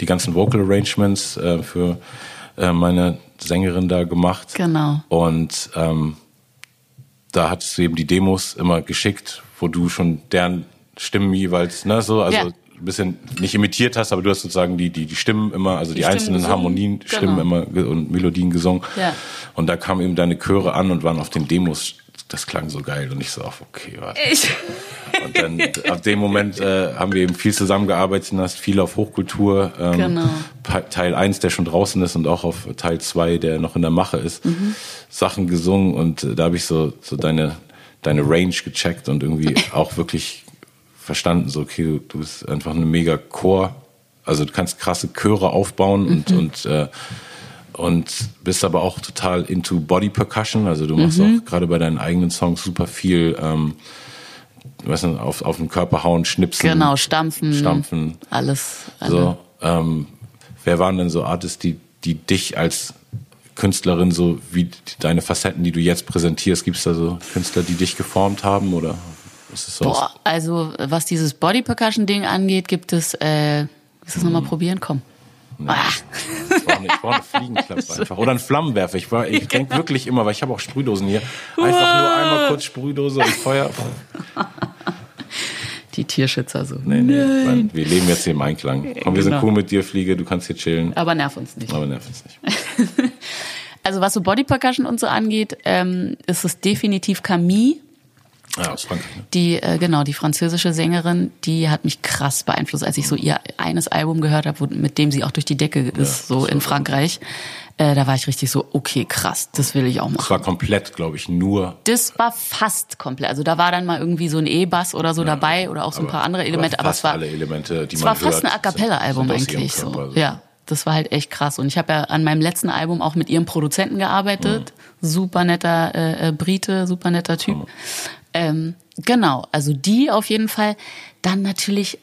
die ganzen Vocal Arrangements äh, für äh, meine Sängerin da gemacht. Genau. Und ähm, da hattest du eben die Demos immer geschickt, wo du schon deren Stimmen jeweils, ne, so, also ja ein bisschen nicht imitiert hast, aber du hast sozusagen die, die, die Stimmen immer, also die, die einzelnen gesungen. Harmonien, genau. Stimmen immer und Melodien gesungen. Ja. Und da kamen eben deine Chöre an und waren auf den Demos das klang so geil und ich so, okay, warte. Ich. Und dann ab dem Moment äh, haben wir eben viel zusammengearbeitet und hast viel auf Hochkultur. Ähm, genau. Teil 1, der schon draußen ist und auch auf Teil 2, der noch in der Mache ist, mhm. Sachen gesungen und äh, da habe ich so, so deine, deine Range gecheckt und irgendwie (laughs) auch wirklich verstanden, so, okay, du, du bist einfach eine mega Chor, also du kannst krasse Chöre aufbauen und, mhm. und, äh, und bist aber auch total into Body Percussion, also du machst mhm. auch gerade bei deinen eigenen Songs super viel, ähm, weißt du, auf, auf den Körper hauen, schnipsen. Genau, stampfen. Stampfen. Alles. Alle. So, ähm, wer waren denn so Artists, die, die dich als Künstlerin so wie deine Facetten, die du jetzt präsentierst, gibt es da so Künstler, die dich geformt haben oder Boah, also was dieses Body Percussion Ding angeht, gibt es, äh, willst du es nochmal hm. probieren? Komm. Nee. Ah. Ich brauche eine, Fliegenklappe (laughs) einfach. Oder ein Flammenwerfer. Ich, war, ich denke wirklich immer, weil ich habe auch Sprühdosen hier. Einfach nur einmal kurz Sprühdose und Feuer. (laughs) Die Tierschützer so. Nee, nee. Nein. Wir leben jetzt hier im Einklang. Komm, wir genau. sind cool mit dir, Fliege, du kannst hier chillen. Aber nerv uns nicht. Aber nerv uns nicht. (laughs) also was so Body Percussion und so angeht, ähm, ist es definitiv Camille ja, aus Frankreich. Ne? Die, äh, genau, die französische Sängerin, die hat mich krass beeinflusst, als ich so ihr eines Album gehört habe, mit dem sie auch durch die Decke ist, ja, so in Frankreich. Äh, da war ich richtig so, okay, krass, das will ich auch machen. Das war komplett, glaube ich, nur. Das war fast komplett. Also da war dann mal irgendwie so ein E-Bass oder so ja, dabei oder auch so ein paar andere Elemente. Aber es war alle Elemente, die es man war fast hört, ein A cappella-Album eigentlich. So. Also. Ja, das war halt echt krass. Und ich habe ja an meinem letzten Album auch mit ihrem Produzenten gearbeitet. Mhm. Super netter äh, äh, Brite, super netter Typ. Mhm. Ähm, genau, also die auf jeden Fall. Dann natürlich,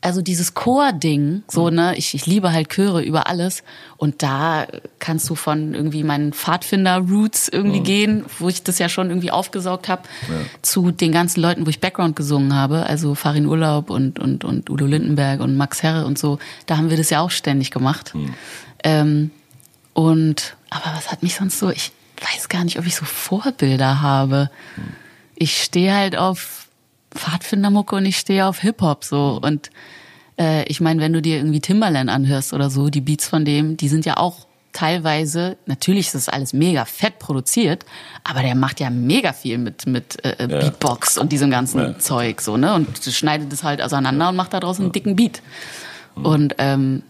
also dieses Chor-Ding, so, mhm. ne, ich, ich liebe halt Chöre über alles. Und da kannst du von irgendwie meinen Pfadfinder-Roots irgendwie mhm. gehen, wo ich das ja schon irgendwie aufgesaugt habe, ja. zu den ganzen Leuten, wo ich Background gesungen habe, also Farin Urlaub und, und, und Udo Lindenberg und Max Herre und so. Da haben wir das ja auch ständig gemacht. Mhm. Ähm, und, aber was hat mich sonst so, ich weiß gar nicht, ob ich so Vorbilder habe. Mhm ich stehe halt auf Pfadfindermucke und ich stehe auf Hip-Hop so. Und äh, ich meine, wenn du dir irgendwie Timberland anhörst oder so, die Beats von dem, die sind ja auch teilweise, natürlich ist das alles mega fett produziert, aber der macht ja mega viel mit, mit äh, ja. Beatbox und diesem ganzen ja. Zeug so, ne? Und schneidet es halt auseinander und macht daraus einen dicken Beat. Mhm. Und ähm,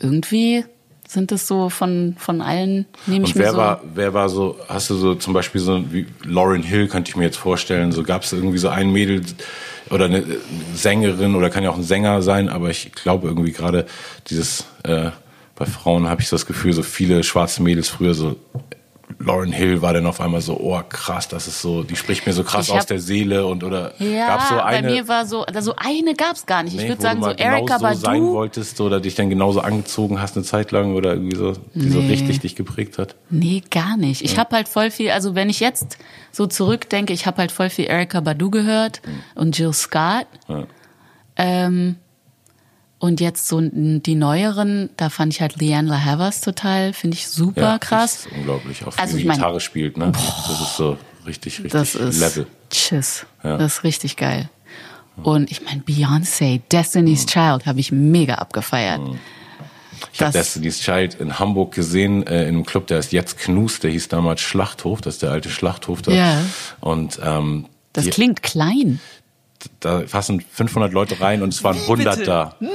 irgendwie sind es so von, von allen, nehme ich Und wer mir so. war, wer war so, hast du so zum Beispiel so wie Lauren Hill, könnte ich mir jetzt vorstellen, so gab es irgendwie so ein Mädel oder eine Sängerin oder kann ja auch ein Sänger sein, aber ich glaube irgendwie gerade dieses, äh, bei Frauen habe ich das Gefühl, so viele schwarze Mädels früher so Lauren Hill war dann auf einmal so, oh krass, das ist so, die spricht mir so krass Ich hab- aus der Seele und oder Ja, gab's so eine, bei mir war so, also eine gab's gar nicht. Ich nee, würde wo sagen so mal genau Erika so sein wolltest oder dich dann genauso angezogen hast eine Zeit lang oder irgendwie so, die so Nee. richtig dich geprägt hat. Nee, gar nicht. Ich hab halt voll viel, also wenn ich jetzt so zurückdenke, ich hab halt voll viel Erika Badu gehört und Jill Scott. Ja. Ähm, und jetzt so die neueren, da fand ich halt Leanne La Havas total, finde ich super Ja, krass. Das ist unglaublich, auch Also die Gitarre spielt, ne? Das ist so richtig, richtig Das ist Level. Tschüss. Ja. Das ist richtig geil. Und ich meine, Beyoncé, Destiny's Child, habe ich mega abgefeiert. Ich habe Destiny's Child in Hamburg gesehen, äh, in einem Club, der ist jetzt Knus, der hieß damals Schlachthof, das ist der alte Schlachthof da. Ja. Und ähm, Das die, klingt klein. Da passen 500 Leute rein und es waren 100 da. Nein!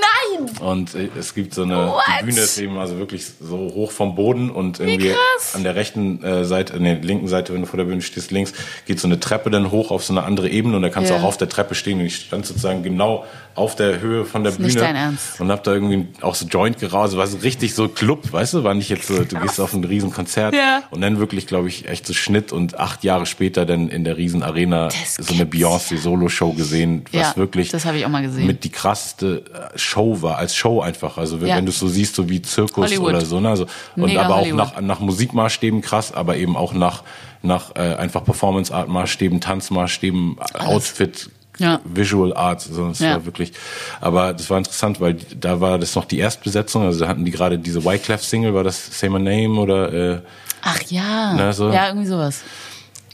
Und äh, es gibt so eine, What? die Bühne ist eben also wirklich so hoch vom Boden und irgendwie an der rechten äh, Seite, an der linken Seite, wenn du vor der Bühne stehst, links, geht so eine Treppe dann hoch auf so eine andere Ebene und da kannst Ja. du auch auf der Treppe stehen und ich stand sozusagen genau auf der Höhe von der ist Bühne nicht dein Ernst. und hab da irgendwie auch so Joint geraucht, also war so richtig so Club, weißt du, war nicht jetzt so, du gehst auf ein riesen Konzert Ja. und dann wirklich, glaube ich, echt so Schnitt und acht Jahre später dann in der riesen Arena Das so eine. Beyoncé Solo-Show gesehen, was Ja, wirklich das ich auch mal gesehen. mit die krasseste äh, Show war, als Show einfach. Also wenn Ja. du es so siehst, so wie Zirkus Hollywood. oder so. Ne? Also, und Mega aber auch Hollywood. nach, nach Musikmaßstäben krass, aber eben auch nach, nach äh, einfach Performance-Art-Maßstäben, Tanzmaßstäben, Outfit, Ja. Visual Art. So, das Ja. war wirklich. Aber das war interessant, weil da war das noch die Erstbesetzung. Also da hatten die gerade diese Wyclef-Single, war das Say My Name oder äh, Ach ja. Na, so. Ja, irgendwie sowas.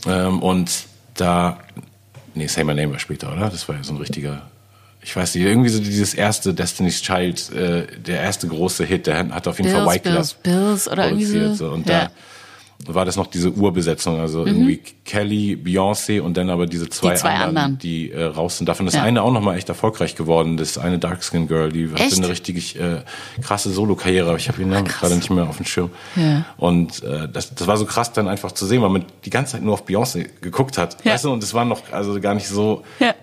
ähm, und da, nee, Say My Name war später, oder? Das war ja so ein richtiger, ich weiß nicht, irgendwie so dieses erste Destiny's Child, äh, der erste große Hit, der hat auf jeden Fall Bills, Wyclef Bills, Bills oder irgendwie produziert. so. So. Und Ja. da war das noch diese Urbesetzung, also irgendwie Kelly, Beyoncé und dann aber diese zwei, Die zwei anderen, anderen. die äh, raus sind. Davon ist Ja. eine auch nochmal echt erfolgreich geworden. Das ist eine Darkskin Girl, die hatte Echt? eine richtig äh, krasse Solo-Karriere, aber ich habe ihren Namen gerade nicht mehr auf dem Schirm. Ja. Und äh, das, das war so krass dann einfach zu sehen, weil man die ganze Zeit nur auf Beyoncé geguckt hat. Ja. Weißt du, und es war noch also gar nicht so, Ja.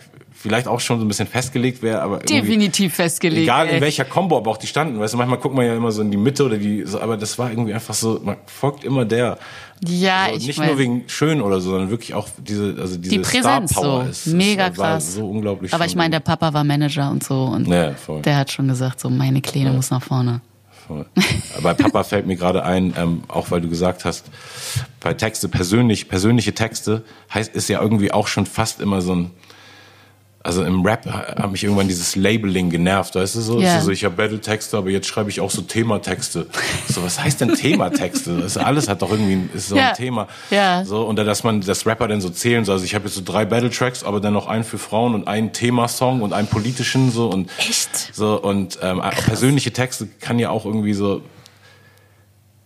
Vielleicht auch schon so ein bisschen festgelegt wäre, aber Definitiv festgelegt. Egal in welcher Combo aber auch die standen, weißt du, manchmal guckt man ja immer so in die Mitte oder die, so, aber das war irgendwie einfach so, man folgt immer der. Ja, Also ich nicht mein, nur wegen schön oder so, sondern wirklich auch diese, also diese die Präsenz Star Power so. ist, Mega ist, war krass. so unglaublich. Aber ich meine, der Papa war Manager und so und Ja, voll. der hat schon gesagt, so meine Kleine muss nach vorne. Bei Papa fällt mir gerade ein, ähm, auch weil du gesagt hast, bei Texte persönlich, persönliche Texte heißt ist ja irgendwie auch schon fast immer so ein also im Rap hat mich irgendwann dieses Labeling genervt, weißt du so? Ja. Es ist so ich habe Battle-Texte, aber jetzt schreibe ich auch so Thematexte. So, was heißt denn Thematexte? Das alles hat doch irgendwie ist so Ja. ein Thema. Ja. So, und dass man das Rapper dann so zählen soll. Also ich habe jetzt so drei Battle-Tracks, aber dann noch einen für Frauen und einen Themasong und einen politischen so und Echt? so und ähm, persönliche Texte kann ja auch irgendwie so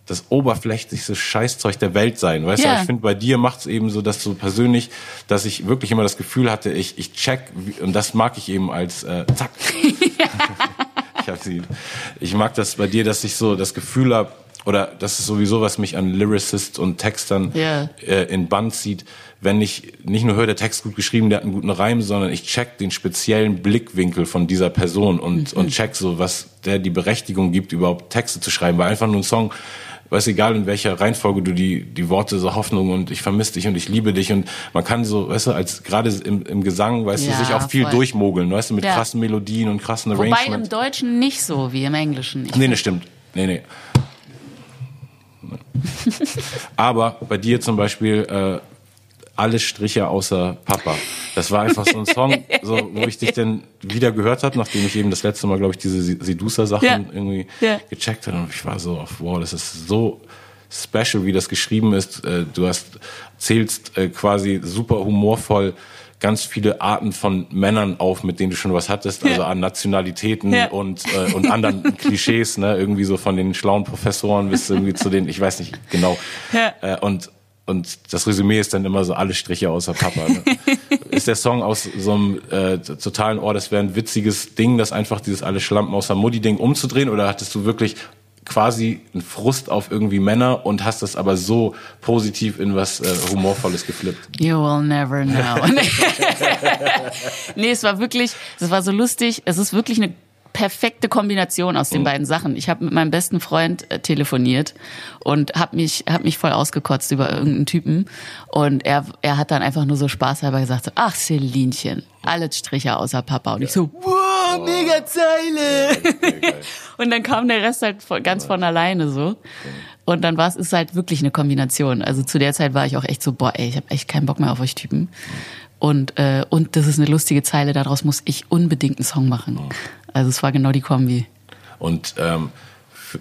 das oberflächlichste Scheißzeug der Welt sein. Weißt Ja. du, ich finde, bei dir macht es eben so, dass du persönlich, dass ich wirklich immer das Gefühl hatte, ich, ich check, und das mag ich eben als äh, zack. (laughs) ich, hab sie, ich mag das bei dir, dass ich so das Gefühl habe, oder das ist sowieso, was mich an Lyricist und Textern Ja. äh, in Band zieht, wenn ich nicht nur höre, der Text gut geschrieben, der hat einen guten Reim, sondern ich check den speziellen Blickwinkel von dieser Person und, und check so, was der die Berechtigung gibt, überhaupt Texte zu schreiben. Weil einfach nur ein Song, weiß egal in welcher Reihenfolge du die, die Worte so Hoffnung und ich vermisse dich und ich liebe dich und man kann so, weißt du, als gerade im, im Gesang, weißt Ja, du, sich auch viel voll. durchmogeln, weißt du, mit Ja. krassen Melodien und krassen Wobei im Arrangements. Deutschen nicht so wie im Englischen. Ich Nee, nee, stimmt. Nee, nee. (laughs) Aber bei dir zum Beispiel äh, alle Striche außer Papa. Das war einfach so ein Song, so, wo ich dich dann wieder gehört habe, nachdem ich eben das letzte Mal, glaube ich, diese Sedusa-Sachen Ja. irgendwie Ja. gecheckt habe. Und ich war so auf, wow, das ist so special, wie das geschrieben ist. Äh, Du hast zählst äh, quasi super humorvoll ganz viele Arten von Männern auf, mit denen du schon was hattest, also an Nationalitäten ja. und, äh, und anderen (laughs) Klischees, ne? Irgendwie so von den schlauen Professoren bis irgendwie zu den, ich weiß nicht genau. Ja. Äh, und und das Resümee ist dann immer so alle Striche außer Papa. Ne? (laughs) ist der Song aus so einem äh, totalen Ohr, das wäre ein witziges Ding, das einfach dieses alle Schlampen außer Mutti-Ding umzudrehen? Oder hattest du wirklich quasi einen Frust auf irgendwie Männer und hast das aber so positiv in was äh, Humorvolles geflippt? You will never know. (laughs) (laughs) nee, es war wirklich, es war so lustig. Es ist wirklich eine perfekte Kombination aus den mhm. beiden Sachen. Ich habe mit meinem besten Freund äh, telefoniert und habe mich hab mich voll ausgekotzt über irgendeinen Typen und er er hat dann einfach nur so spaßhalber gesagt so, ach Celinchen, alle Striche außer Papa und ja. ich so wow, mega Zeile. Okay, (laughs) und dann kam der Rest halt ganz von alleine so. Und dann war es ist halt wirklich eine Kombination. Also zu der Zeit war ich auch echt so, boah, ey, ich habe echt keinen Bock mehr auf euch Typen. Und, äh, und das ist eine lustige Zeile, daraus muss ich unbedingt einen Song machen. Also es war genau die Kombi. Und ähm, für,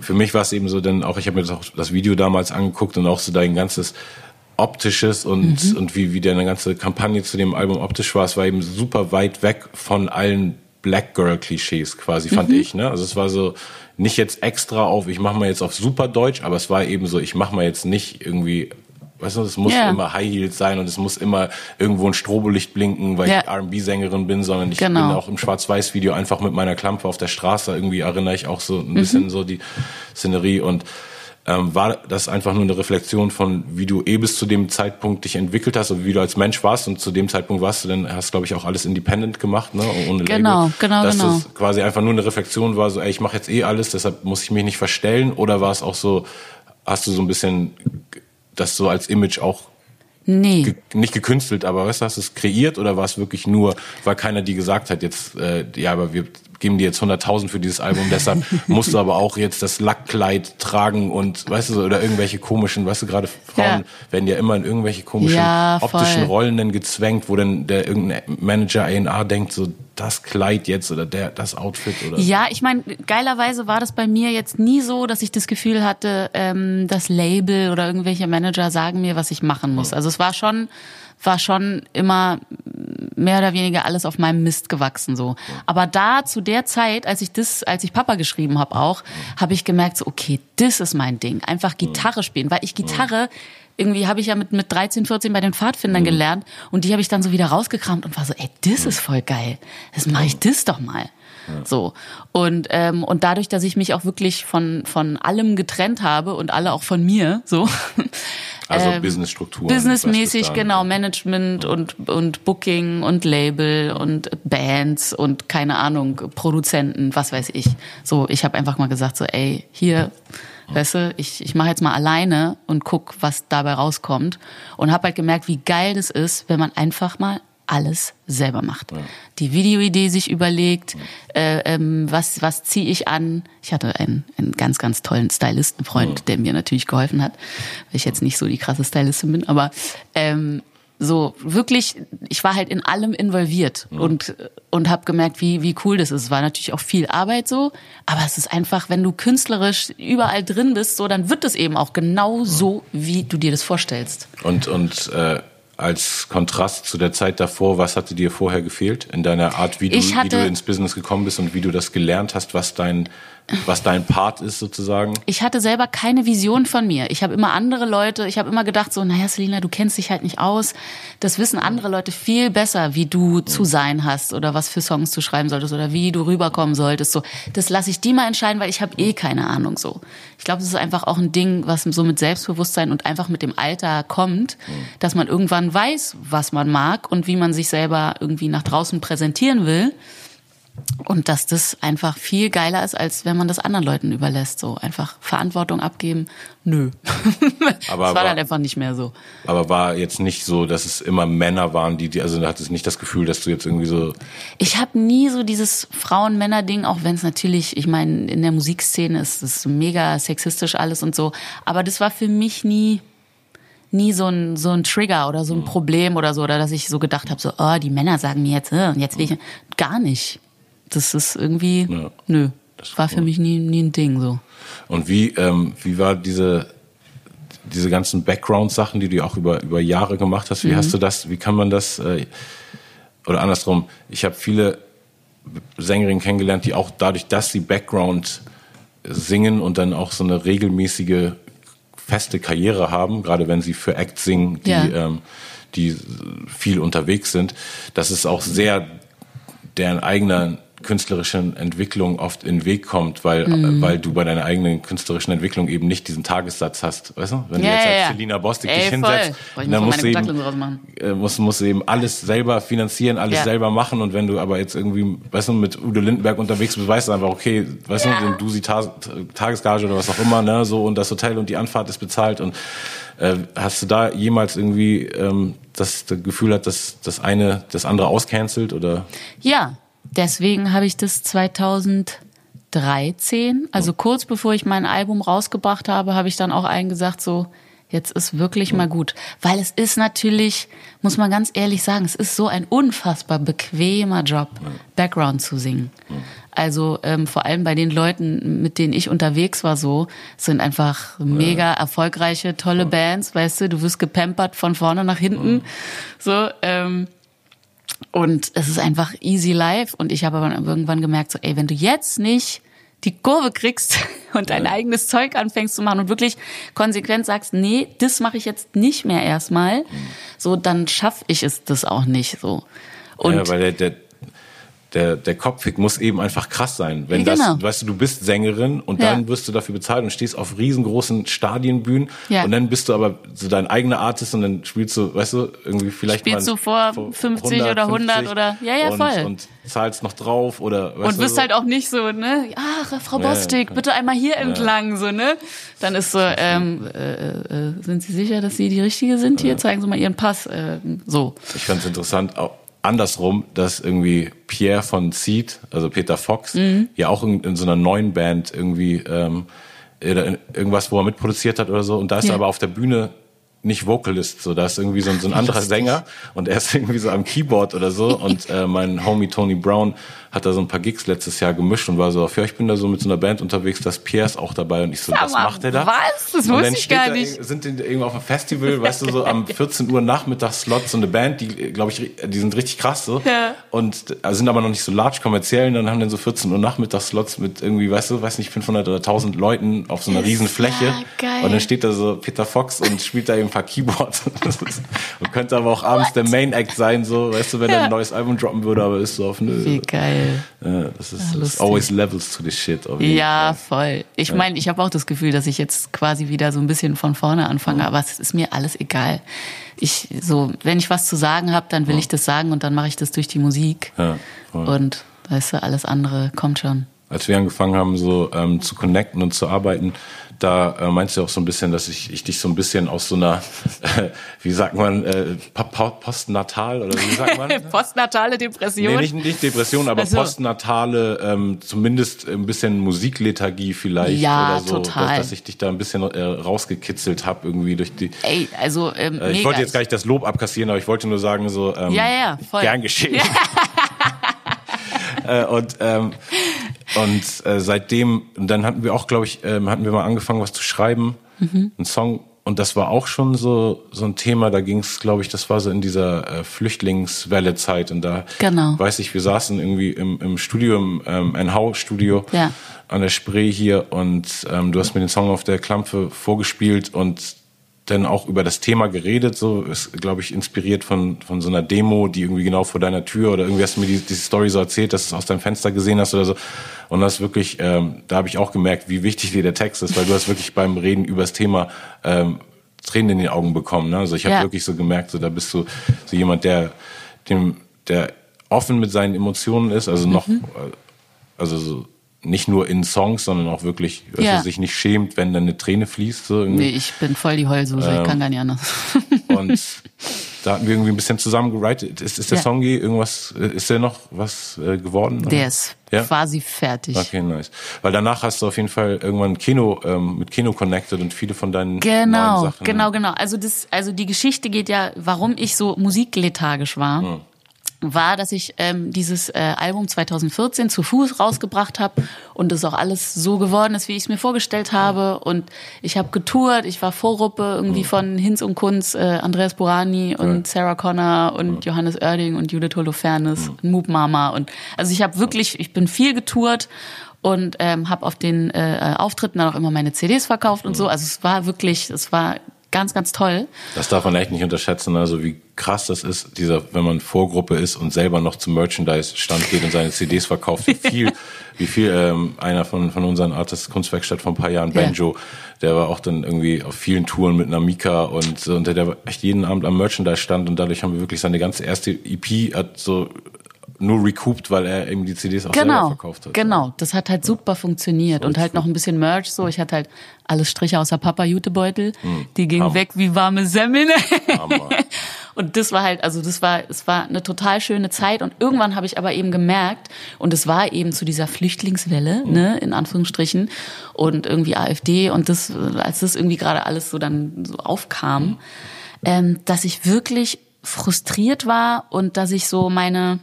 für mich war es eben so, denn auch ich habe mir das, auch das Video damals angeguckt und auch so dein ganzes optisches und mhm. und wie wie deine ganze Kampagne zu dem Album optisch war, es war eben super weit weg von allen Black Girl Klischees quasi fand mhm. ich, ne? Also es war so nicht jetzt extra auf, ich mache mal jetzt auf super Deutsch, aber es war eben so, ich mache mal jetzt nicht irgendwie Weißt du, es muss yeah. immer High Heels sein und es muss immer irgendwo ein Strobolicht blinken, weil yeah. ich R&B-Sängerin bin, sondern ich genau. bin auch im Schwarz-Weiß-Video einfach mit meiner Klampe auf der Straße. Irgendwie erinnere ich auch so ein bisschen mhm. so die Szenerie und ähm, war das einfach nur eine Reflexion von, wie du eh bis zu dem Zeitpunkt dich entwickelt hast und wie du als Mensch warst und zu dem Zeitpunkt warst du dann, hast glaube ich auch alles independent gemacht, ne, ohne genau, Label. Genau, dass genau. das quasi einfach nur eine Reflexion war, so, ey, ich mache jetzt eh alles, deshalb muss ich mich nicht verstellen oder war es auch so, hast du so ein bisschen das so als Image auch Nee. Ge nicht gekünstelt, aber weißt du, hast du es kreiert oder war es wirklich nur, weil keiner die gesagt hat, jetzt, äh, ja, aber wir geben dir jetzt 100.000 für dieses Album, deshalb (laughs) musst du aber auch jetzt das Lackkleid tragen und, weißt du, so, oder irgendwelche komischen, weißt du, gerade Frauen ja. werden ja immer in irgendwelche komischen ja, optischen Rollen dann gezwängt, wo dann der irgendein Manager A&R denkt, so, das Kleid jetzt oder der, das Outfit oder. Ja, ich meine, geilerweise war das bei mir jetzt nie so, dass ich das Gefühl hatte, ähm, das Label oder irgendwelche Manager sagen mir, was ich machen muss. Also es war schon, war schon immer mehr oder weniger alles auf meinem Mist gewachsen so. Aber da zu der Zeit, als ich das, als ich Papa geschrieben habe auch, habe ich gemerkt so, okay, das ist mein Ding, einfach Gitarre spielen, weil ich Gitarre irgendwie habe ich ja mit mit 13, 14 bei den Pfadfindern gelernt und die habe ich dann so wieder rausgekramt und war so, ey, das ist voll geil. Das mache ich das doch mal. So. Und, ähm, und dadurch, dass ich mich auch wirklich von, von allem getrennt habe und alle auch von mir, so, (laughs) also ähm, Businessstruktur. Businessmäßig, genau, Management ja. und, und Booking und Label und Bands und keine Ahnung, Produzenten, was weiß ich. So, ich habe einfach mal gesagt, so, ey, hier, ja. weißt du, ich, ich mache jetzt mal alleine und guck, was dabei rauskommt. Und habe halt gemerkt, wie geil das ist, wenn man einfach mal alles selber macht. Ja. Die Videoidee sich überlegt, ja. äh, ähm, was, was ziehe ich an. Ich hatte einen, einen ganz, ganz tollen Stylistenfreund, ja. der mir natürlich geholfen hat, weil ich jetzt nicht so die krasse Stylistin bin, aber ähm, so wirklich, ich war halt in allem involviert und und habe gemerkt, wie wie cool das ist. Es war natürlich auch viel Arbeit so, aber es ist einfach, wenn du künstlerisch überall drin bist, so dann wird es eben auch genau so, wie du dir das vorstellst. Und und äh als Kontrast zu der Zeit davor, was hatte dir vorher gefehlt in deiner Art, wie du, wie du ins Business gekommen bist und wie du das gelernt hast, was dein was dein Part ist sozusagen? Ich hatte selber keine Vision von mir. Ich habe immer andere Leute, ich habe immer gedacht so, naja, Selina, du kennst dich halt nicht aus. Das wissen andere Leute viel besser, wie du zu sein hast oder was für Songs du schreiben solltest oder wie du rüberkommen solltest. So, das lasse ich die mal entscheiden, weil ich habe eh keine Ahnung so. Ich glaube, das ist einfach auch ein Ding, was so mit Selbstbewusstsein und einfach mit dem Alter kommt, dass man irgendwann weiß, was man mag und wie man sich selber irgendwie nach draußen präsentieren will. Und dass das einfach viel geiler ist, als wenn man das anderen Leuten überlässt. So einfach Verantwortung abgeben. Nö. (laughs) Aber das war, war dann einfach nicht mehr so. Aber war jetzt nicht so, dass es immer Männer waren, die, die also du hattest nicht das Gefühl, dass du jetzt irgendwie so. Ich habe nie so dieses Frauen-Männer-Ding, auch wenn es natürlich, ich meine, in der Musikszene ist es mega sexistisch alles und so. Aber das war für mich nie nie so ein so ein Trigger oder so ein Problem oder so oder dass ich so gedacht habe so oh die Männer sagen mir jetzt äh, jetzt will ich gar nicht das ist irgendwie, ja, nö, das war für mich nie, nie ein Ding so. Und wie, ähm, wie war diese, diese ganzen Background-Sachen, die du auch über, über Jahre gemacht hast, wie mhm. hast du das, wie kann man das, äh, oder andersrum, ich habe viele Sängerinnen kennengelernt, die auch dadurch, dass sie Background singen und dann auch so eine regelmäßige feste Karriere haben, gerade wenn sie für Act singen, die, ja. ähm, die viel unterwegs sind, dass es auch sehr deren eigener künstlerischen Entwicklung oft in den Weg kommt, weil, mhm. weil du bei deiner eigenen künstlerischen Entwicklung eben nicht diesen Tagessatz hast. Weißt du? Wenn ja, du jetzt als Selina Bostik dich hinsetzt, dann musst du, eben, äh, musst, musst du eben alles selber finanzieren, alles ja. selber machen und wenn du aber jetzt irgendwie, weißt du, mit Udo Lindenberg unterwegs bist, weißt du einfach, okay, weißt ja. du, du sie Ta Tagesgage oder was auch immer, ne, so und das Hotel und die Anfahrt ist bezahlt und äh, hast du da jemals irgendwie ähm, das, das Gefühl hat, dass das eine das andere auscancelt oder? Ja, deswegen habe ich das 2013, also kurz bevor ich mein Album rausgebracht habe, habe ich dann auch allen gesagt, so, jetzt ist wirklich mal gut. Weil es ist natürlich, muss man ganz ehrlich sagen, es ist so ein unfassbar bequemer Job, Background zu singen. Also ähm, vor allem bei den Leuten, mit denen ich unterwegs war, so sind einfach mega erfolgreiche, tolle Bands, weißt du, du wirst gepampert von vorne nach hinten. So, ähm, und es ist einfach easy life. Und ich habe aber irgendwann gemerkt, so, ey, wenn du jetzt nicht die Kurve kriegst (laughs) und dein ja. eigenes Zeug anfängst zu machen und wirklich konsequent sagst, nee, das mache ich jetzt nicht mehr erstmal, mhm. so dann schaffe ich es das auch nicht so. Und ja, weil der, der, der, der Kopfhick muss eben einfach krass sein. Wenn ja, genau. das, weißt du, du bist Sängerin und ja. dann wirst du dafür bezahlt und stehst auf riesengroßen Stadienbühnen ja. und dann bist du aber so dein eigener Artist und dann spielst du, weißt du, irgendwie vielleicht spielst mal du vor, vor 50 100, oder 100 oder ja ja voll. und, zahlst noch drauf oder weißt und bist du, halt auch nicht so ne ach Frau Bostik bitte einmal hier entlang so ne? Dann ist so ähm, äh, äh, sind Sie sicher dass Sie die richtige sind? Hier zeigen Sie mal Ihren Pass äh, so. Ich fand es interessant auch andersrum, dass irgendwie Pierre von Seed, also Peter Fox, mhm. ja auch in, in, so einer neuen Band irgendwie ähm, irgendwas, wo er mitproduziert hat oder so. Und da ist ja. er aber auf der Bühne nicht Vocalist, so da ist irgendwie so ein, so ein anderer Sänger und er ist (laughs) irgendwie so am Keyboard oder so (laughs) und äh, mein Homie Tony Brown hat da so ein paar Gigs letztes Jahr gemischt und war so, ja, ich bin da so mit so einer Band unterwegs, da ist Pierre ist auch dabei und ich so, was macht er da? Was? Das wusste ich gar nicht. Sind die irgendwo auf einem Festival, weißt du, so am (laughs) 14 Uhr Nachmittags Slot, so eine Band, die, glaube ich, die sind richtig krass so ja. und also sind aber noch nicht so large kommerziell und dann haben dann so 14 Uhr Nachmittags Slots mit irgendwie, weißt du, weiß nicht, 500 oder 1000 Leuten auf so einer riesen Fläche ja und dann steht da so Peter Fox und spielt da eben ein paar Keyboards (laughs) und könnte aber auch abends What? der Main Act sein, so, weißt du, wenn er ein neues Album droppen würde, aber ist so auf eine. Wie geil. Ja, das ist ja, always levels to the shit. ja, voll. Ich ja. meine, ich habe auch das Gefühl, dass ich jetzt quasi wieder so ein bisschen von vorne anfange, mhm. aber es ist mir alles egal. Ich so, wenn ich was zu sagen habe, dann will mhm. ich das sagen und dann mache ich das durch die Musik. Ja, voll. Und weißt du, alles andere kommt schon. Als wir angefangen haben, so ähm, zu connecten und zu arbeiten, da äh, meinst du auch so ein bisschen, dass ich, ich dich so ein bisschen aus so einer, äh, (laughs) wie sagt man, äh, postnatal oder wie sagt man? (laughs) Postnatale Depression? Nee, nicht, nicht Depression, aber also. postnatale, ähm, zumindest ein bisschen Musiklethargie vielleicht ja, oder so. Total. Dass, dass ich dich da ein bisschen äh, rausgekitzelt habe irgendwie durch die. Ey, also ähm, äh, Ich wollte jetzt gar nicht das Lob abkassieren, aber ich wollte nur sagen, so ähm, ja, ja, voll. gern geschehen. (laughs) äh, und ähm, und äh, seitdem, dann hatten wir auch, glaube ich, ähm, hatten wir mal angefangen, was zu schreiben, mhm. einen Song. Und das war auch schon so so ein Thema. Da ging es, glaube ich, das war so in dieser äh, Flüchtlingswelle-Zeit. Und da genau. weiß ich, wir saßen irgendwie im, im Studio, im ähm, NH-Studio ja. an der Spree hier. Und ähm, du hast mir den Song auf der Klampfe vorgespielt und dann auch über das Thema geredet, so ist, glaube ich, inspiriert von, von so einer Demo, die irgendwie genau vor deiner Tür oder irgendwie hast du mir die, diese Story so erzählt, dass du es aus deinem Fenster gesehen hast oder so. Und das wirklich, ähm, da habe ich auch gemerkt, wie wichtig dir der Text ist, weil du hast wirklich beim Reden über das Thema ähm, Tränen in den Augen bekommen. Ne? Also ich habe ja. wirklich so gemerkt, so da bist du so jemand, der dem, der offen mit seinen Emotionen ist, also noch, mhm. also so nicht nur in Songs, sondern auch wirklich, dass ja. er sich nicht schämt, wenn dann eine Träne fließt. So irgendwie. Nee, ich bin voll die Heulsuse, ähm, ich kann gar nicht anders. (laughs) und da hatten wir irgendwie ein bisschen zusammen gewritet. Ist, ist der ja. Song irgendwas, ist der noch was äh, geworden? Oder? Der ist ja? quasi fertig. Okay, nice. Weil danach hast du auf jeden Fall irgendwann Kino, ähm, mit Kino connected und viele von deinen genau, neuen Sachen. Genau, genau. Also das, also die Geschichte geht ja, warum ich so musiklethargisch war. Hm war, dass ich ähm, dieses äh, Album 2014 zu Fuß rausgebracht habe und es auch alles so geworden ist, wie ich es mir vorgestellt habe. Und ich habe getourt, ich war Vorruppe irgendwie von Hinz und Kunz, äh, Andreas Burani und Sarah Connor und Johannes Oerding und Judith Holofernes und Moop Mama. Und also ich habe wirklich, ich bin viel getourt und ähm, habe auf den äh, Auftritten dann auch immer meine CDs verkauft und so. Also es war wirklich, es war ganz, ganz toll. Das darf man echt nicht unterschätzen, also wie krass das ist, dieser, wenn man Vorgruppe ist und selber noch zum Merchandise-Stand geht und seine CDs verkauft, wie viel, (laughs) wie viel ähm, einer von, von unseren Artists Kunstwerkstatt vor ein paar Jahren, Banjo, ja. der war auch dann irgendwie auf vielen Touren mit einer Mika und, und der, der echt jeden Abend am Merchandise stand und dadurch haben wir wirklich seine ganze erste EP hat so nur recouped, weil er eben die CDs auch genau, selber verkauft hat. Genau, das hat halt super funktioniert. und halt noch ein bisschen Merch so. Ich hatte halt alles Striche außer Papa Jutebeutel. Hm. Die gingen weg wie warme Semmeln. (laughs) und das war halt, also das war, es war eine total schöne Zeit. Und irgendwann habe ich aber eben gemerkt, und es war eben zu dieser Flüchtlingswelle, hm. ne, in Anführungsstrichen, und irgendwie AfD und das, als das irgendwie gerade alles so dann so aufkam, hm. ähm, dass ich wirklich frustriert war und dass ich so meine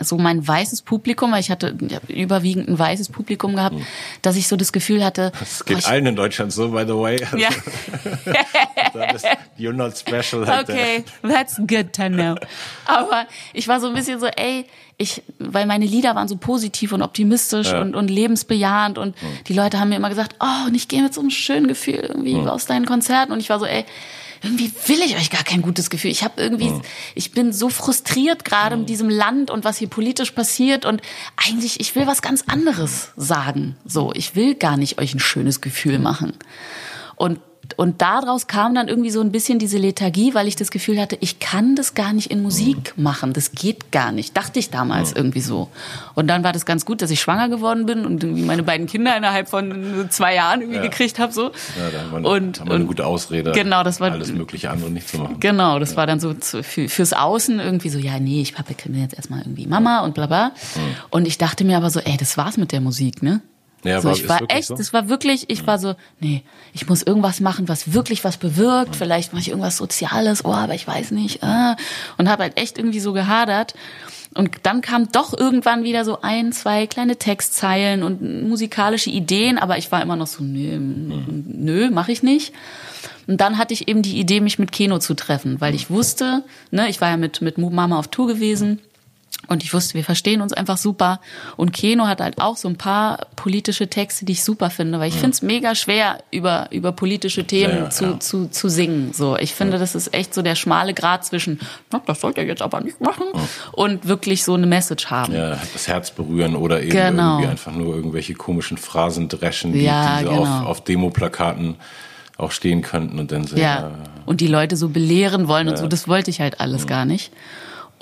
so mein weißes Publikum, weil ich hatte überwiegend ein weißes Publikum gehabt, mhm. dass ich so das Gefühl hatte. Das geht allen in Deutschland so, by the way. Ja. (laughs) (laughs) you're not special. Like okay, that. that's good to know. Aber ich war so ein bisschen so, ey, ich, weil meine Lieder waren so positiv und optimistisch ja. und, und lebensbejahend und mhm. die Leute haben mir immer gesagt, oh, und ich gehe mit so einem schönen Gefühl irgendwie mhm. aus deinen Konzerten und ich war so, ey, irgendwie will ich euch gar kein gutes Gefühl. Ich habe irgendwie, mhm. ich bin so frustriert gerade mhm. in diesem Land und was hier politisch passiert und eigentlich, ich will was ganz anderes sagen. So, ich will gar nicht euch ein schönes Gefühl machen. Und und daraus kam dann irgendwie so ein bisschen diese Lethargie, weil ich das Gefühl hatte, ich kann das gar nicht in Musik machen. Das geht gar nicht. Dachte ich damals irgendwie so. Und dann war das ganz gut, dass ich schwanger geworden bin und irgendwie meine beiden Kinder innerhalb von zwei Jahren irgendwie ja. gekriegt habe. So. Ja, da haben wir, und, haben wir eine gute Ausrede, genau, das war, alles mögliche andere nicht zu machen. Genau, das ja. war dann so für, fürs Außen irgendwie so, ja, nee, ich bin jetzt erstmal irgendwie Mama und bla bla. Mhm. Und ich dachte mir aber so, ey, das war's mit der Musik, ne? Ja, so, war, ich war echt, so? das war wirklich, ich war so, nee, ich muss irgendwas machen, was wirklich was bewirkt. Vielleicht mache ich irgendwas Soziales, oh, aber ich weiß nicht. Äh. Und habe halt echt irgendwie so gehadert. Und dann kam doch irgendwann wieder so ein, zwei kleine Textzeilen und musikalische Ideen, aber ich war immer noch so, nö, mhm. nö, mache ich nicht. Und dann hatte ich eben die Idee, mich mit Keno zu treffen, weil ich wusste, ne, ich war ja mit, mit Mama auf Tour gewesen und ich wusste, wir verstehen uns einfach super. Und Keno hat halt auch so ein paar politische Texte, die ich super finde, weil ich ja. finde es mega schwer, über, über politische Themen ja, ja, zu, Zu, zu singen. So, ich finde, das ist echt so der schmale Grad zwischen, na, das sollt ihr jetzt aber nicht machen, und wirklich so eine Message haben. Ja, das Herz berühren oder eben genau. irgendwie einfach nur irgendwelche komischen Phrasen dreschen, die, die genau. auf, auf Demoplakaten auch stehen könnten und dann sind. Ja. Und die Leute so belehren wollen und so, das wollte ich halt alles gar nicht.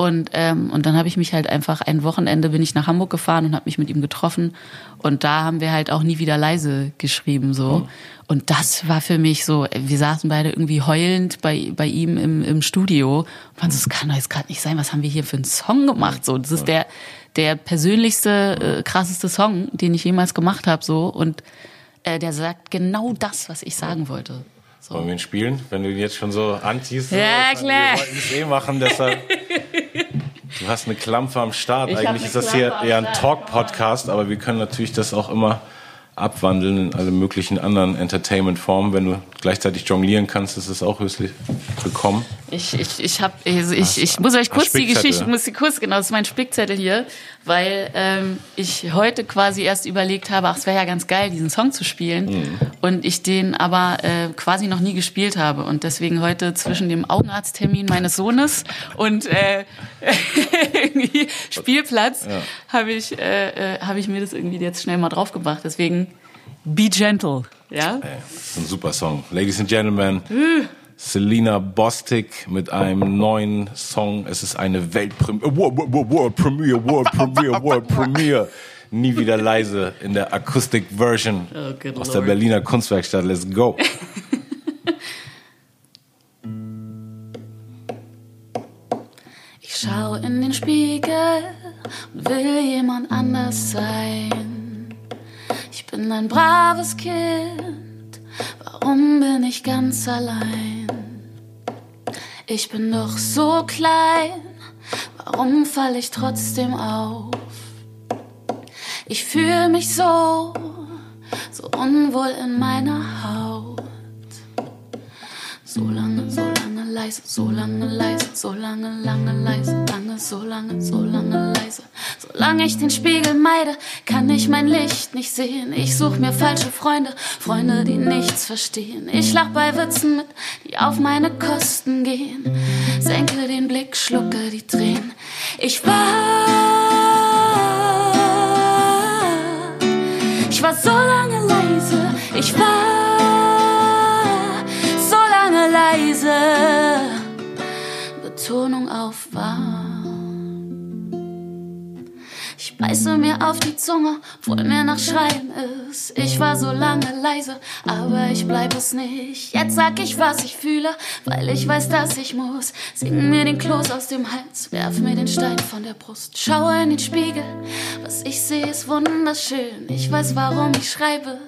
Und, ähm, und dann habe ich mich halt einfach ein Wochenende bin ich nach Hamburg gefahren und habe mich mit ihm getroffen. Und da haben wir halt auch nie wieder leise geschrieben so. Mhm. Und das war für mich so, wir saßen beide irgendwie heulend bei, bei ihm im, im Studio. Und waren so, das kann doch jetzt gerade nicht sein, was haben wir hier für einen Song gemacht? So, das ist der, der persönlichste, äh, krasseste Song, den ich jemals gemacht habe. So. Und äh, der sagt genau das, was ich sagen wollte. So. Wollen wir ihn spielen? Wenn du ihn jetzt schon so anziehst. Ja, so, klar. Wir wollten es eh machen, deshalb. (laughs) Du hast eine Klampfe am Start. Ich Eigentlich ist das hier eher ein Talk-Podcast, aber wir können natürlich das auch immer abwandeln in alle möglichen anderen Entertainment-Formen. Wenn du gleichzeitig jonglieren kannst, ist es auch höchstlich willkommen. Ich, ich, ich, hab, also ich, ich muss euch kurz die Geschichte, muss die kurz, genau, das ist mein Spickzettel hier, weil ähm, ich heute quasi erst überlegt habe, ach, es wäre ja ganz geil, diesen Song zu spielen mhm. und ich den aber äh, quasi noch nie gespielt habe und deswegen heute zwischen dem Augenarzttermin meines Sohnes und äh, (laughs) Spielplatz ja. habe ich, äh, äh, hab ich mir das irgendwie jetzt schnell mal draufgebracht. Deswegen Be Gentle. Ja? Das ist ein super Song. Ladies and Gentlemen, Selina Bostic mit einem neuen Song. Es ist eine Weltpremiere, World, World, World Premiere, World Premiere, World Premiere. Nie wieder leise in der Akustik-Version oh, aus der Berliner Kunstwerkstatt. Let's go. Ich schau in den Spiegel und will jemand anders sein. Ich bin ein braves Kind, warum bin ich ganz allein? Ich bin doch so klein, warum fall ich trotzdem auf? Ich fühle mich so, so unwohl in meiner Haut. So lange, so lange leise, so lange leise, so lange, lange leise, lange, so lange, so lange leise. Solange ich den Spiegel meide, kann ich mein Licht nicht sehen. Ich such mir falsche Freunde, Freunde, die nichts verstehen. Ich lach bei Witzen mit, die auf meine Kosten gehen. Senke den Blick, schlucke die Tränen. Ich war, ich war so lange leise, ich war leise. Betonung auf war. Beiße mir auf die Zunge, obwohl mir nach Schreien ist. Ich war so lange leise, aber ich bleib es nicht. Jetzt sag ich, was ich fühle, weil ich weiß, dass ich muss. Sing mir den Kloß aus dem Hals, werf mir den Stein von der Brust. Schaue in den Spiegel, was ich sehe, ist wunderschön. Ich weiß, warum ich schreibe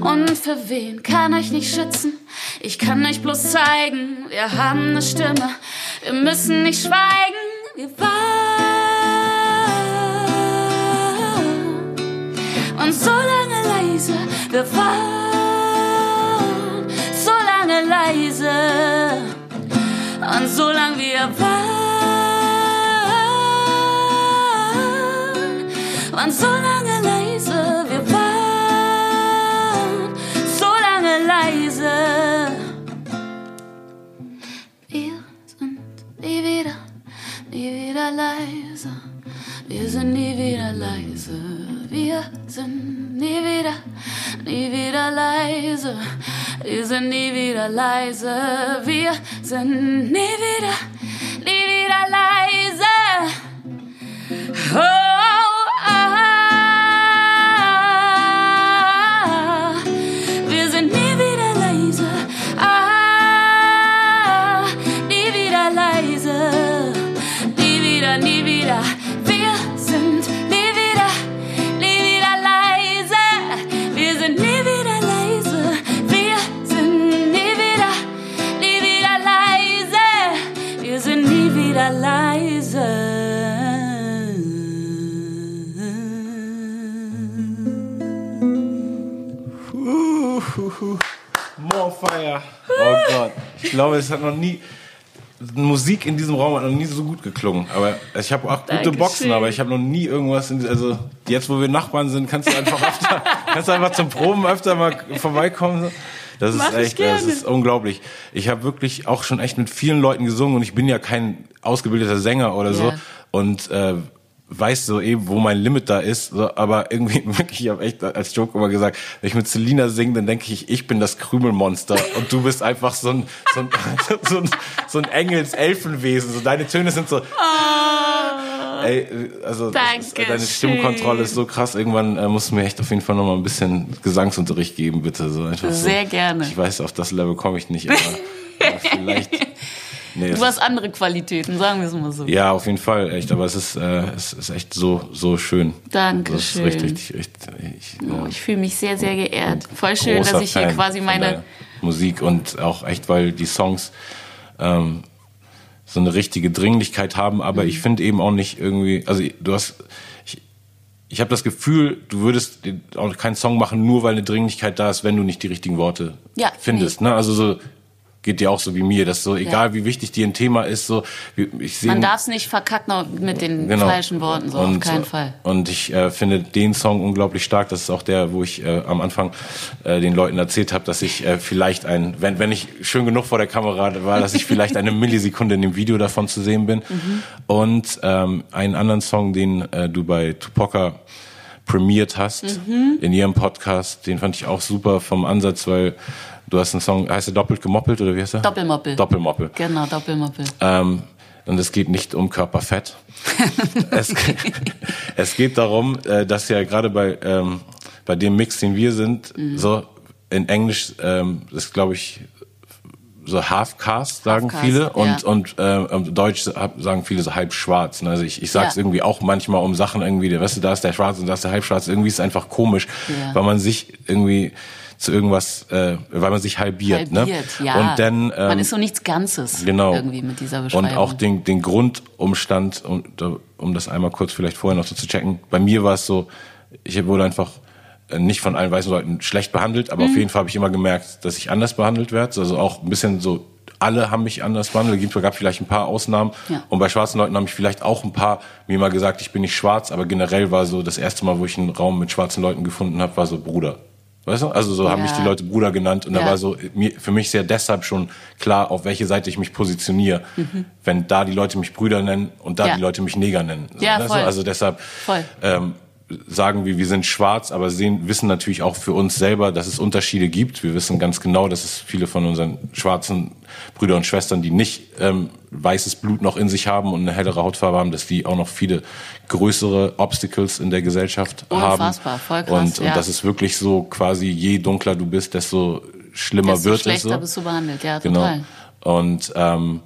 und für wen kann euch nicht schützen. Ich kann euch bloß zeigen, wir haben eine Stimme. Wir müssen nicht schweigen, wir waren und so lange leise, wir waren so lange leise und so lange wir waren und so lange leise, wir waren so lange leise. Wir sind nie wieder, nie wieder leise. Wir sind nie wieder leise. Wir sind nie wieder, nie wieder leise. Wir sind nie wieder leise. Wir sind nie wieder, nie wieder leise. Oh, More Fire. Oh Gott. Ich glaube, es hat noch nie. Musik in diesem Raum hat noch nie so gut geklungen. Aber ich habe auch gute Dankeschön. Boxen, aber ich habe noch nie irgendwas. In, also jetzt, wo wir Nachbarn sind, kannst du einfach öfter, (laughs) kannst du einfach zum Proben öfter mal vorbeikommen. Das ist Mach ich echt, das ist unglaublich. Ich habe wirklich auch schon echt mit vielen Leuten gesungen und ich bin ja kein ausgebildeter Sänger oder so Ja. und äh, weiß so eben, wo mein Limit da ist. So, aber irgendwie (laughs) wirklich, ich habe echt als Joke immer gesagt, wenn ich mit Selina singe, dann denke ich, ich bin das Krümelmonster und du bist einfach so ein so ein, (laughs) so ein, so ein Engels-Elfenwesen. So deine Töne sind so. Ey, also ist, deine Stimmkontrolle ist so krass. Irgendwann äh, musst du mir echt auf jeden Fall noch mal ein bisschen Gesangsunterricht geben, bitte. So einfach Sehr so. gerne. Ich weiß, auf das Level komme ich nicht, aber, aber (laughs) vielleicht. Nee, Du hast andere Qualitäten, sagen wir es mal so. ja, auf jeden Fall, echt. Aber es ist, äh, es ist echt so, so schön. Dankeschön. Das ist richtig, richtig, richtig ich, Oh, ich fühle mich sehr, sehr geehrt. Voll schön, dass ich hier Fan quasi meine. Musik und auch echt, weil die Songs ähm, so eine richtige Dringlichkeit haben, aber Mhm. ich finde eben auch nicht irgendwie, also du hast, ich, ich habe das Gefühl, du würdest auch keinen Song machen, nur weil eine Dringlichkeit da ist, wenn du nicht die richtigen Worte Ja, findest. Ne? Also so geht dir auch so wie mir, dass so egal wie wichtig dir ein Thema ist, so ich sehe Man darf es nicht verkacken mit den Genau. falschen Worten, so auf keinen Fall. Und ich äh, finde den Song unglaublich stark. Das ist auch der, wo ich äh, am Anfang äh, den Leuten erzählt habe, dass ich äh, vielleicht ein, wenn, wenn ich schön genug vor der Kamera war, dass ich vielleicht eine (laughs) Millisekunde in dem Video davon zu sehen bin. Mhm. Und ähm, einen anderen Song, den äh, du bei Tupoka premiert hast Mhm. in ihrem Podcast, den fand ich auch super vom Ansatz, weil du hast einen Song, heißt der doppelt gemoppelt oder wie heißt der? Doppelmoppel. Doppelmoppel. Genau, Doppelmoppel. Ähm, und es geht nicht um Körperfett. (laughs) es, es geht darum, äh, dass ja gerade bei, ähm, bei dem Mix, den wir sind, so in Englisch, ähm, das glaube ich, so Half-Cast, sagen Half-Caste, viele. Und, ja. und äh, Deutsch sagen viele so halb schwarz. Ne? Also ich, ich sag's Ja. irgendwie auch manchmal um Sachen irgendwie, weißt du, da ist der Schwarz und da ist der Halbschwarz. Irgendwie ist es einfach komisch, Ja. weil man sich irgendwie zu irgendwas, äh, weil man sich halbiert. Halbiert, ne? ja. Und dann, Man ähm, ist so nichts Ganzes Genau. irgendwie mit dieser Beschreibung. Und auch den, den Grundumstand, um, um das einmal kurz vielleicht vorher noch so zu checken. Bei mir war es so, ich wurde einfach äh, nicht von allen weißen Leuten schlecht behandelt, Mhm. aber auf jeden Fall habe ich immer gemerkt, dass ich anders behandelt werde. Also auch ein bisschen so, alle haben mich anders behandelt. Es gab vielleicht ein paar Ausnahmen. Ja. Und bei schwarzen Leuten haben mich vielleicht auch ein paar mir mal gesagt, ich bin nicht schwarz, aber generell war so das erste Mal, wo ich einen Raum mit schwarzen Leuten gefunden habe, war so Bruder. Weißt du? Also so haben mich die Leute Bruder genannt und da war so für mich sehr deshalb schon klar, auf welche Seite ich mich positioniere, wenn da die Leute mich Brüder nennen und da Mhm. Die Leute mich Neger nennen. So, Ja, weißt du? voll. Also deshalb Voll. ähm, sagen wir, wir sind schwarz, aber sehen, wissen natürlich auch für uns selber, dass es Unterschiede gibt. Wir wissen ganz genau, dass es viele von unseren schwarzen Brüdern und Schwestern, die nicht ähm, weißes Blut noch in sich haben und eine hellere Hautfarbe haben, dass die auch noch viele größere Obstacles in der Gesellschaft haben. Unfassbar, voll krass, Und, und ja. das ist wirklich so quasi, je dunkler du bist, desto schlimmer Desto wird es. schlechter So. bist du behandelt, ja, Genau. total. Und ähm,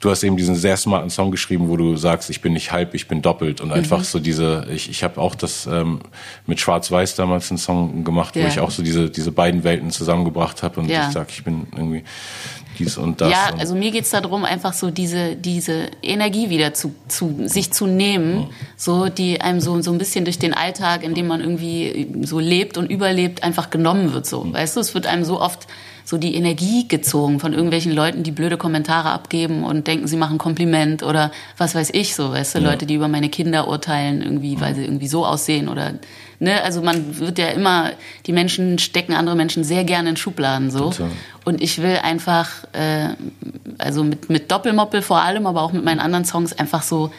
du hast eben diesen sehr smarten Song geschrieben, wo du sagst, ich bin nicht halb, ich bin doppelt. Und Mhm. einfach so diese, ich, ich habe auch das ähm, mit Schwarz-Weiß damals einen Song gemacht, wo Ja. ich auch so diese, diese beiden Welten zusammengebracht habe und Ja. ich sag, ich bin irgendwie dies und das. Ja, und, also mir geht's darum, einfach so diese, diese Energie wieder zu, zu sich zu nehmen, so die einem so, so ein bisschen durch den Alltag, in dem man irgendwie so lebt und überlebt, einfach genommen wird. So, weißt du, es wird einem so oft so die Energie gezogen von irgendwelchen Leuten, die blöde Kommentare abgeben und denken, sie machen Kompliment oder was weiß ich so, weißt du, Leute, die über meine Kinder urteilen, irgendwie, weil sie irgendwie so aussehen oder ne, also man wird ja immer, die Menschen stecken andere Menschen sehr gerne in Schubladen so. Total. Und ich will einfach, äh, also mit, mit Doppelmoppel vor allem, aber auch mit meinen anderen Songs einfach so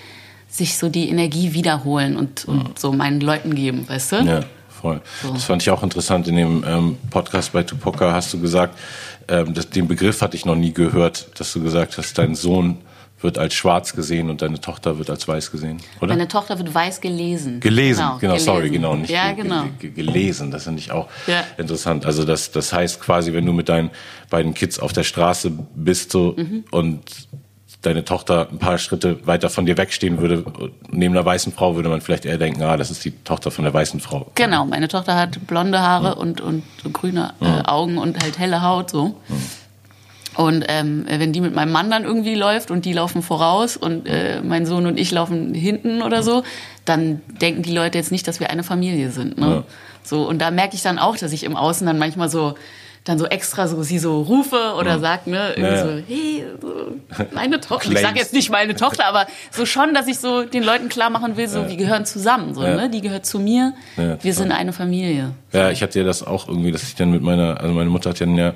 sich so die Energie wiederholen und, und so meinen Leuten geben, weißt du? Ja, voll. Das fand ich auch interessant. In dem ähm, Podcast bei Tupoka hast du gesagt, ähm, das, den Begriff hatte ich noch nie gehört, dass du gesagt hast, dein Sohn wird als schwarz gesehen und deine Tochter wird als weiß gesehen, oder? Meine Tochter wird weiß gelesen. Gelesen, genau, sorry, gelesen. genau, nicht Ja, ge- genau. ge- ge- gelesen. Das finde ich auch Ja. interessant. Also das, das heißt quasi, wenn du mit deinen beiden Kids auf der Straße bist so Mhm. und deine Tochter ein paar Schritte weiter von dir wegstehen würde, neben einer weißen Frau, würde man vielleicht eher denken, ah, das ist die Tochter von der weißen Frau. Genau, meine Tochter hat blonde Haare und, und grüne äh, Augen und halt helle Haut so. Und ähm, wenn die mit meinem Mann dann irgendwie läuft und die laufen voraus und äh, mein Sohn und ich laufen hinten oder so, dann denken die Leute jetzt nicht, dass wir eine Familie sind. Ne? Ja. So und da merke ich dann auch, dass ich im Außen dann manchmal so dann so extra so sie so rufe oder sag ne irgendwie Ja, ja. so hey so, meine Tochter ich Claims. sag jetzt nicht meine Tochter aber so schon dass ich so den Leuten klar machen will so wir gehören zusammen so Ja. ne die gehört zu mir Ja, wir sind eine Familie Ja, ich hatte ja das auch irgendwie, dass ich dann mit meiner, also meine Mutter hat ja ja,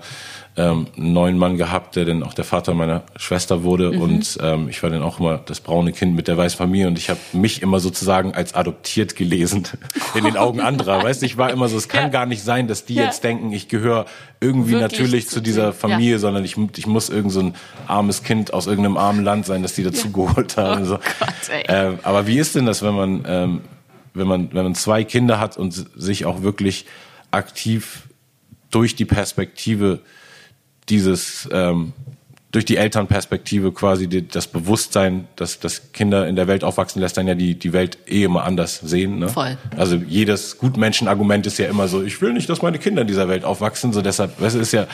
ähm, einen neuen Mann gehabt, der dann auch der Vater meiner Schwester wurde Mhm. und ähm, ich war dann auch immer das braune Kind mit der weißen Familie und ich habe mich immer sozusagen als adoptiert gelesen (laughs) in den Augen anderer. Weißt du, ich war immer so, es kann Ja. gar nicht sein, dass die Ja. jetzt denken, ich gehöre irgendwie Wirklich natürlich zu zu dieser. Familie, Ja. sondern ich, ich muss irgend so ein armes Kind aus irgendeinem armen Land sein, das die dazu geholt haben. Oh so. Gott. Ähm, aber wie ist denn das, wenn man, ähm, wenn man, wenn man zwei Kinder hat und sich auch wirklich aktiv durch die Perspektive dieses, ähm, durch die Elternperspektive quasi die, das Bewusstsein, dass, dass Kinder in der Welt aufwachsen, lässt dann ja die, die Welt eh immer anders sehen. Ne? Voll. Also jedes Gutmenschenargument ist ja immer so, ich will nicht, dass meine Kinder in dieser Welt aufwachsen. So deshalb, du, ist ja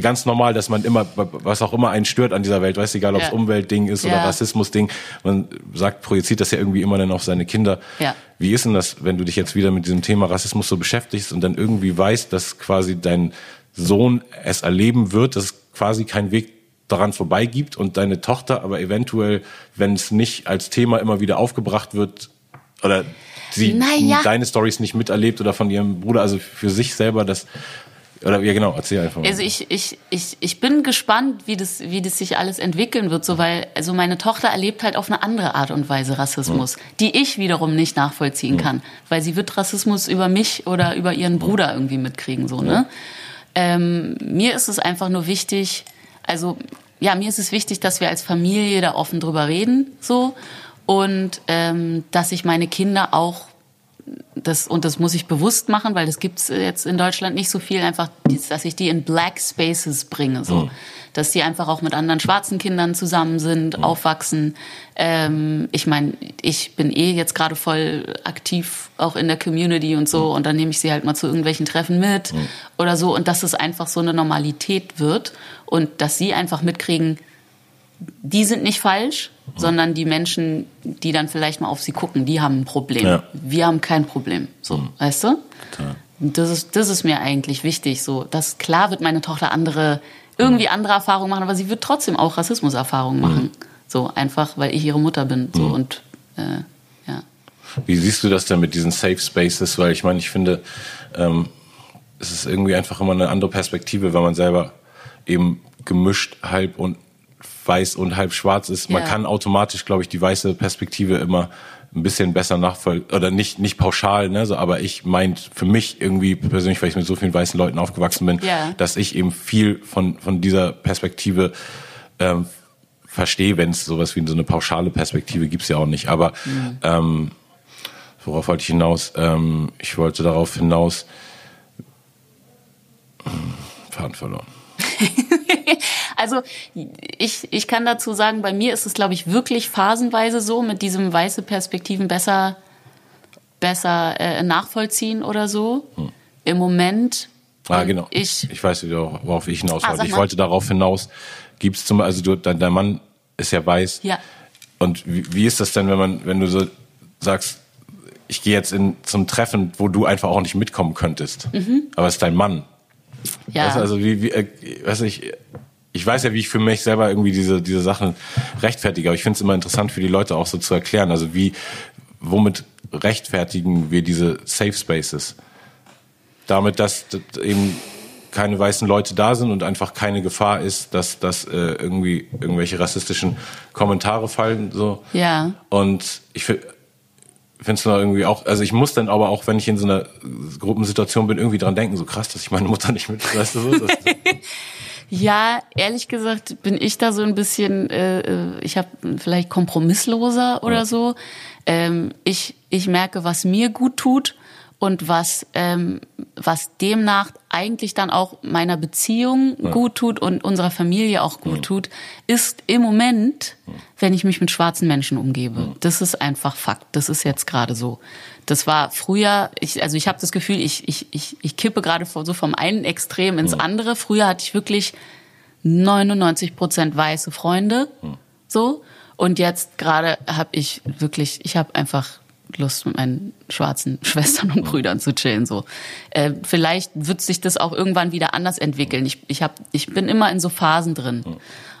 ganz normal, dass man immer, was auch immer einen stört an dieser Welt, weißt du, egal ob es Ja. Umweltding ist oder Ja. Rassismusding, man sagt, projiziert das ja irgendwie immer dann auf seine Kinder. Ja. Wie ist denn das, wenn du dich jetzt wieder mit diesem Thema Rassismus so beschäftigst und dann irgendwie weißt, dass quasi dein Sohn es erleben wird, dass es quasi keinen Weg daran vorbei gibt und deine Tochter aber eventuell, wenn es nicht als Thema immer wieder aufgebracht wird oder sie Naja. deine Stories nicht miterlebt oder von ihrem Bruder, also für sich selber das oder ja genau, erzähl einfach mal. Also ich, ich, ich, ich bin gespannt, wie das, wie das sich alles entwickeln wird, so weil also meine Tochter erlebt halt auf eine andere Art und Weise Rassismus, die ich wiederum nicht nachvollziehen kann, weil sie wird Rassismus über mich oder über ihren Bruder irgendwie mitkriegen, so ne. Ähm, mir ist es einfach nur wichtig, also ja, mir ist es wichtig, dass wir als Familie da offen drüber reden, so. Und ähm, dass ich meine Kinder auch das, und das muss ich bewusst machen, weil das gibt's jetzt in Deutschland nicht so viel, einfach, dass ich die in Black Spaces bringe, so. Mhm. Dass die einfach auch mit anderen schwarzen Kindern zusammen sind, mhm. aufwachsen. Ähm, ich meine, ich bin eh jetzt gerade voll aktiv auch in der Community und so, mhm. und dann nehme ich sie halt mal zu irgendwelchen Treffen mit mhm. oder so, und dass es einfach so eine Normalität wird und dass sie einfach mitkriegen, die sind nicht falsch, mhm. sondern die Menschen, die dann vielleicht mal auf sie gucken, die haben ein Problem. Ja. Wir haben kein Problem. So, mhm. weißt du? Total. Das ist, das ist mir eigentlich wichtig. So, dass klar wird meine Tochter andere, irgendwie andere Erfahrungen machen, aber sie wird trotzdem auch Rassismuserfahrungen machen. Mhm. So, einfach, weil ich ihre Mutter bin. So, mhm. und, äh, ja. Wie siehst du das denn mit diesen Safe Spaces? Weil ich meine, ich finde, ähm, es ist irgendwie einfach immer eine andere Perspektive, wenn man selber eben gemischt halb und weiß und halb schwarz ist. Man kann automatisch, glaube ich, die weiße Perspektive immer ein bisschen besser nachvollziehen oder nicht nicht pauschal, ne, so, aber ich meint für mich irgendwie persönlich, weil ich mit so vielen weißen Leuten aufgewachsen bin, ja. dass ich eben viel von von dieser Perspektive ähm, verstehe, wenn es sowas wie so eine pauschale Perspektive gibt's ja auch nicht. Aber mhm. ähm, worauf wollte ich hinaus? Ähm, ich wollte darauf hinaus. Hm, Faden verloren. (laughs) also ich, ich kann dazu sagen, bei mir ist es, glaube ich, wirklich phasenweise so, mit diesem weiße Perspektiven besser, besser äh, nachvollziehen oder so. Hm. Im Moment. Ah, genau. Ich, ich weiß, worauf ich hinaus wollte. Ah, ich wollte darauf hinaus, gibt es zum also du, dein, dein Mann ist ja weiß. Ja. Und wie, wie ist das denn, wenn man, wenn du so sagst, ich gehe jetzt in, zum Treffen, wo du einfach auch nicht mitkommen könntest. Mhm. Aber es ist dein Mann. Ja. Weißt du, also wie, wie äh, weiß ich, ich weiß ja, wie ich für mich selber irgendwie diese, diese Sachen rechtfertige, aber ich finde es immer interessant für die Leute auch so zu erklären. Also wie, womit rechtfertigen wir diese Safe Spaces? Damit, dass, eben keine weißen Leute da sind und einfach keine Gefahr ist, dass, dass äh, irgendwie irgendwelche rassistischen Kommentare fallen. So. Ja. Und ich finde es irgendwie auch, also ich muss dann aber auch, wenn ich in so einer Gruppensituation bin, irgendwie dran denken, so krass, dass ich meine Mutter nicht mit, weißt du, so, (laughs) Ja, ehrlich gesagt bin ich da so ein bisschen, äh, äh ich habe vielleicht kompromissloser oder ja. so. Ähm, ich, ich merke, was mir gut tut und was, ähm, was demnach eigentlich dann auch meiner Beziehung ja. gut tut und unserer Familie auch gut ja. tut, ist im Moment, wenn ich mich mit schwarzen Menschen umgebe. Das ist einfach Fakt. Das ist jetzt gerade so. Das war früher, ich, also ich habe das Gefühl, ich, ich, ich, ich kippe gerade so vom einen Extrem ins andere. Früher hatte ich wirklich 99 Prozent weiße Freunde, so. Und jetzt gerade habe ich wirklich, ich habe einfach Lust, mit meinen schwarzen (laughs) Schwestern und Brüdern zu chillen. So, äh, vielleicht wird sich das auch irgendwann wieder anders entwickeln. Ich, ich, hab, ich bin immer in so Phasen drin.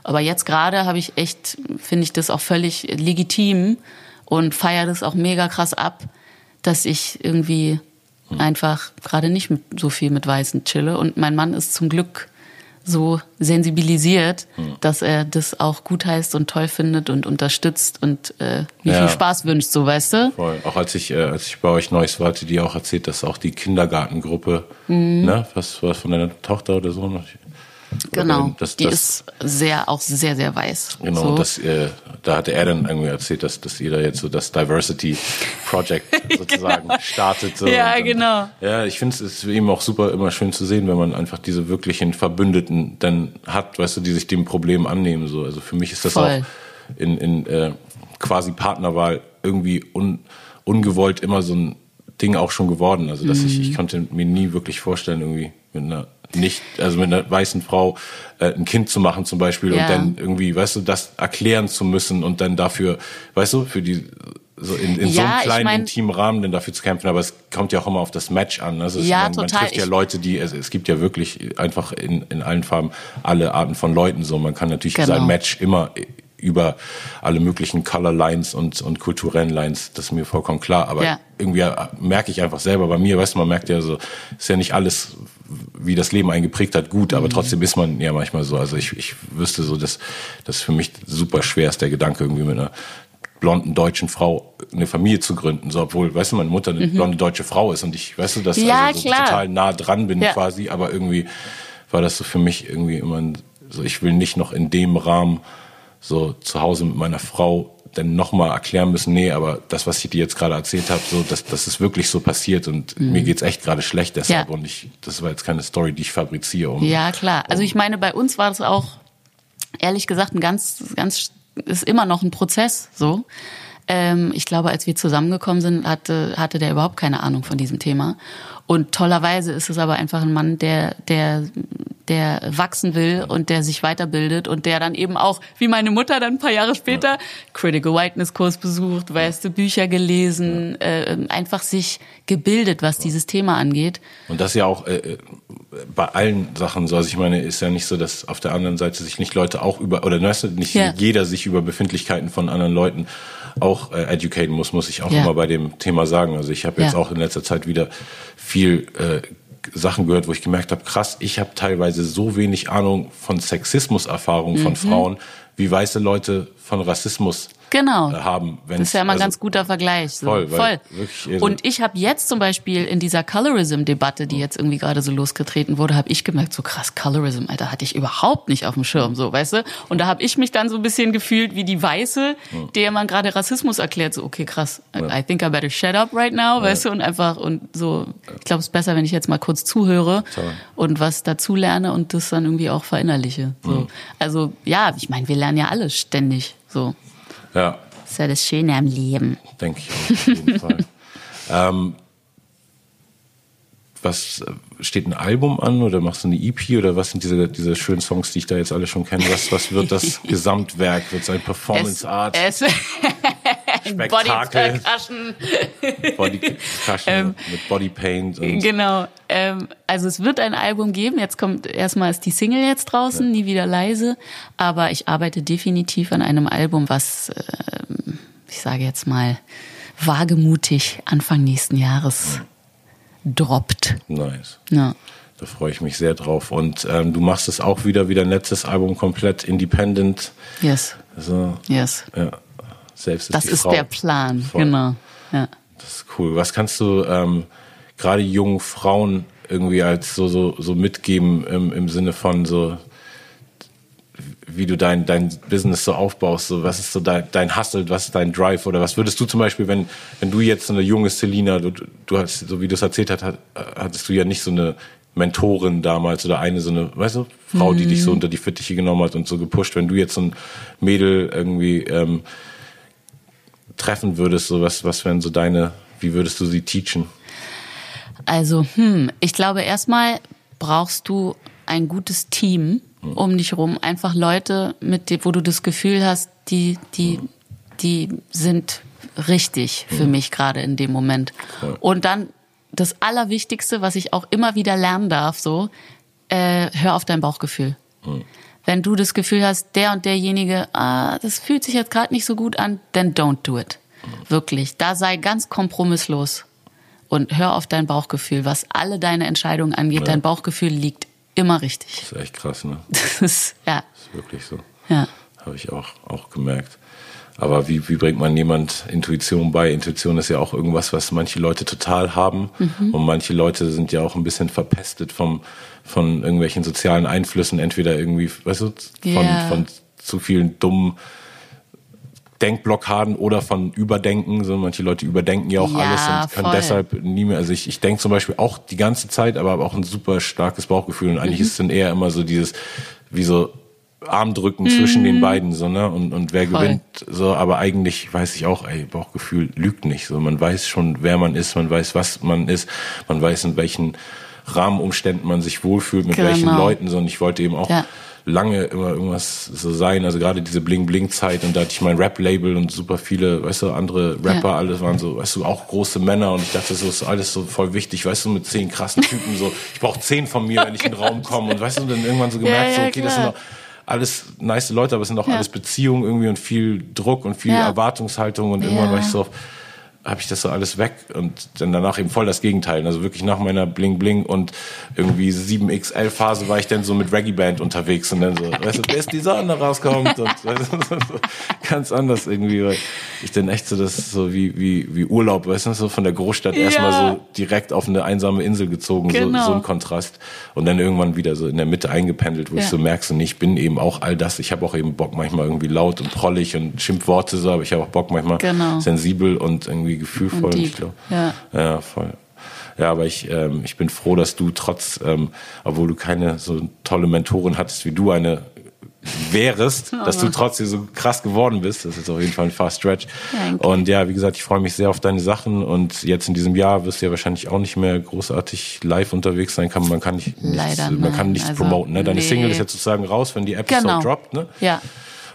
Aber jetzt gerade habe ich echt, finde ich das auch völlig legitim und feiere das auch mega krass ab, dass ich irgendwie einfach gerade nicht mit, so viel mit Weißen chille. Und mein Mann ist zum Glück so sensibilisiert, hm. dass er das auch gut heißt und toll findet und unterstützt und äh, mir ja. viel Spaß wünscht, so weißt du? Voll. Auch als ich, äh, als ich bei euch Neues war, hatte die auch erzählt, dass auch die Kindergartengruppe, mhm. ne, was war von deiner Tochter oder so noch, Genau, das, die das, ist sehr, auch sehr, sehr weiß. Genau, so. das, äh, da hatte er dann irgendwie erzählt, dass, dass ihr da jetzt so das Diversity Project (laughs) sozusagen genau. startet. So. Ja, dann, genau. Ja, ich finde es ist eben auch super immer schön zu sehen, wenn man einfach diese wirklichen Verbündeten dann hat, weißt du, die sich dem Problem annehmen. So. Also für mich ist das Voll. auch in, in äh, quasi Partnerwahl irgendwie un, ungewollt immer so ein Ding auch schon geworden. Also dass mhm. ich, ich konnte mir nie wirklich vorstellen, irgendwie mit einer nicht, also mit einer weißen Frau äh, ein Kind zu machen zum Beispiel ja. und dann irgendwie, weißt du, das erklären zu müssen und dann dafür, weißt du, für die so in, in ja, so einem kleinen ich mein, intimen Rahmen dann dafür zu kämpfen, aber es kommt ja auch immer auf das Match an. Also ja, man, total. man trifft ja Leute, die es, es gibt ja wirklich einfach in, in allen Farben alle Arten von Leuten so. Man kann natürlich genau. sein Match immer über alle möglichen Color Lines und, und kulturellen Lines, das ist mir vollkommen klar. Aber ja. irgendwie merke ich einfach selber bei mir, weißt du, man merkt ja so, ist ja nicht alles, wie das Leben einen geprägt hat, gut, aber mhm. trotzdem ist man ja manchmal so. Also ich, ich wüsste so, dass das für mich super schwer ist, der Gedanke irgendwie mit einer blonden deutschen Frau eine Familie zu gründen, so obwohl, weißt du, meine Mutter eine mhm. blonde deutsche Frau ist und ich, weißt du, dass ja, also so total nah dran bin ja. quasi, aber irgendwie war das so für mich irgendwie immer so, ich will nicht noch in dem Rahmen so zu Hause mit meiner Frau dann nochmal erklären müssen, nee, aber das, was ich dir jetzt gerade erzählt habe, so, das, das ist wirklich so passiert und mhm. mir geht's echt gerade schlecht deshalb ja. und ich, das war jetzt keine Story, die ich fabriziere. Um, ja, klar. Also ich meine, bei uns war das auch, ehrlich gesagt, ein ganz, ganz, ist immer noch ein Prozess, so. Ähm, ich glaube, als wir zusammengekommen sind, hatte, hatte der überhaupt keine Ahnung von diesem Thema. Und tollerweise ist es aber einfach ein Mann, der, der, der wachsen will und der sich weiterbildet und der dann eben auch, wie meine Mutter dann ein paar Jahre später, ja. Critical Whiteness Kurs besucht, weißt du, Bücher gelesen, ja. äh, einfach sich gebildet, was dieses Thema angeht. Und das ja auch äh, äh, bei allen Sachen so. Also ich meine, ist ja nicht so, dass auf der anderen Seite sich nicht Leute auch über, oder weißt du, nicht ja. jeder sich über Befindlichkeiten von anderen Leuten auch äh, educaten muss, muss ich auch ja. immer bei dem Thema sagen. Also ich habe jetzt auch in letzter Zeit wieder viel äh, Sachen gehört, wo ich gemerkt habe, krass, ich habe teilweise so wenig Ahnung von Sexismus-Erfahrungen mhm. von Frauen, wie weiße Leute von Rassismus genau. Äh, haben. Das ist ja immer ein also, ganz guter Vergleich. So. Voll. voll. Wirklich, und ich habe jetzt zum Beispiel in dieser Colorism-Debatte, die jetzt irgendwie gerade so losgetreten wurde, habe ich gemerkt, so krass, Colorism, Alter, hatte ich überhaupt nicht auf dem Schirm, so, weißt du? Und da habe ich mich dann so ein bisschen gefühlt wie die Weiße, der man gerade Rassismus erklärt, so, okay, krass, I think I better shut up right now, weißt du? Und einfach, und so, ich glaube, es ist besser, wenn ich jetzt mal kurz zuhöre Toll. und was dazu lerne und das dann irgendwie auch verinnerliche. So. Mhm. Also, ja, ich meine, wir lernen ja alles ständig, so. Ja. Das ist ja das Schöne am Leben. Denke ich auch, auf jeden (laughs) Fall. Ähm, was steht ein Album an oder machst du eine EP oder was sind diese, diese schönen Songs, die ich da jetzt alle schon kenne? Was, was wird das (laughs) Gesamtwerk? Wird es ein Performance Art? Es, es Spektakel. Body Body Percussion ähm, mit Body Paint. Und genau. Ähm, also es wird ein Album geben. Jetzt kommt erstmal ist die Single jetzt draußen, ja. nie wieder leise. Aber ich arbeite definitiv an einem Album, was äh, ich sage jetzt mal wagemutig Anfang nächsten Jahres droppt. Nice. Ja. Da freue ich mich sehr drauf. Und ähm, du machst es auch wieder wie dein letztes Album komplett independent. Yes. Also, yes. Ja. Selbst ist das ist Frau. der Plan, Voll. genau. Ja. Das ist cool. Was kannst du ähm, gerade jungen Frauen irgendwie als so, so, so mitgeben im, im Sinne von so, wie du dein, dein Business so aufbaust, so was ist so dein, dein Hustle, was ist dein Drive oder was würdest du zum Beispiel, wenn, wenn du jetzt so eine junge Selina, du, du hast, so wie du es erzählt hast, hattest du ja nicht so eine Mentorin damals oder eine so eine, weißt du, Frau, die dich so mhm. unter die Fittiche genommen hat und so gepusht. Wenn du jetzt so ein Mädel irgendwie ähm, treffen würdest, so was, was wären so deine, wie würdest du sie teachen? Also, hm, ich glaube erstmal brauchst du ein gutes Team um dich rum, einfach Leute, mit dir, wo du das Gefühl hast, die, die, die sind richtig für mich gerade in dem Moment. Und dann das Allerwichtigste, was ich auch immer wieder lernen darf, so, äh, hör auf dein Bauchgefühl. Wenn du das Gefühl hast, der und derjenige, ah, das fühlt sich jetzt gerade nicht so gut an, then don't do it. Wirklich. Da sei ganz kompromisslos. Und hör auf dein Bauchgefühl. Was alle deine Entscheidungen angeht, ja. dein Bauchgefühl liegt immer richtig. Das ist echt krass, ne? (laughs) Das ist, ja. Das ist wirklich so. Ja. Habe ich auch, auch gemerkt. Aber wie, wie bringt man jemand Intuition bei? Intuition ist ja auch irgendwas, was manche Leute total haben. Mhm. Und manche Leute sind ja auch ein bisschen verpestet vom, von irgendwelchen sozialen Einflüssen. Entweder irgendwie, weißt du, von, yeah. von zu vielen dummen Denkblockaden oder von Überdenken. So manche Leute überdenken ja auch ja, alles und können voll. deshalb nie mehr. Also ich, ich denke zum Beispiel auch die ganze Zeit, aber habe auch ein super starkes Bauchgefühl. Und eigentlich mhm. ist es dann eher immer so dieses, wie so Armdrücken mhm. zwischen den beiden, so, ne? Und, und wer voll. gewinnt, so, aber eigentlich weiß ich auch, ey, Bauchgefühl lügt nicht. So, man weiß schon, wer man ist, man weiß, was man ist, man weiß, in welchen Rahmenumständen man sich wohlfühlt, mit genau. welchen Leuten, so. Und ich wollte eben auch ja lange immer irgendwas so sein. Also gerade diese Bling-Bling-Zeit und da hatte ich mein Rap-Label und super viele, weißt du, andere Rapper, ja. alles waren so, weißt du, auch große Männer und ich dachte, das ist alles so voll wichtig, weißt du, mit zehn krassen Typen so. Ich brauche zehn von mir, wenn ich in den Raum komme und weißt du, dann irgendwann so gemerkt, ja, so, okay, klar. das sind doch alles nice Leute, aber es sind auch alles Beziehungen irgendwie und viel Druck und viel Erwartungshaltung und irgendwann war ich so, habe ich das so alles weg und dann danach eben voll das Gegenteil. Also wirklich nach meiner Bling Bling und irgendwie 7XL Phase war ich dann so mit Reggae Band unterwegs und dann so, weißt du, bis die Sonne rauskommt und weißt du, so ganz anders irgendwie, weil ich dann echt so das so wie wie wie Urlaub, weißt du, so von der Großstadt ja. erstmal so direkt auf eine einsame Insel gezogen, genau. so, so ein Kontrast und dann irgendwann wieder so in der Mitte eingependelt, wo ja. ich so merkst, und ich bin eben auch all das. Ich habe auch eben Bock manchmal irgendwie laut und prollig und Schimpfworte so, aber ich habe auch Bock manchmal genau. sensibel und irgendwie gefühlvoll. Und ich glaub, ja. ja, voll. Ja, aber ich, ähm, ich bin froh, dass du trotz, ähm, obwohl du keine so tolle Mentorin hattest wie du eine wärest, (laughs) dass du trotzdem so krass geworden bist. Das ist auf jeden Fall ein Fast Stretch. Danke. Und ja, wie gesagt, ich freue mich sehr auf deine Sachen und jetzt in diesem Jahr wirst du ja wahrscheinlich auch nicht mehr großartig live unterwegs sein. Kann, man kann nicht, Leider nichts, man kann nichts also, promoten. Ne? Deine nee. Single ist jetzt sozusagen raus, wenn die Episode genau. droppt. Ne? Ja.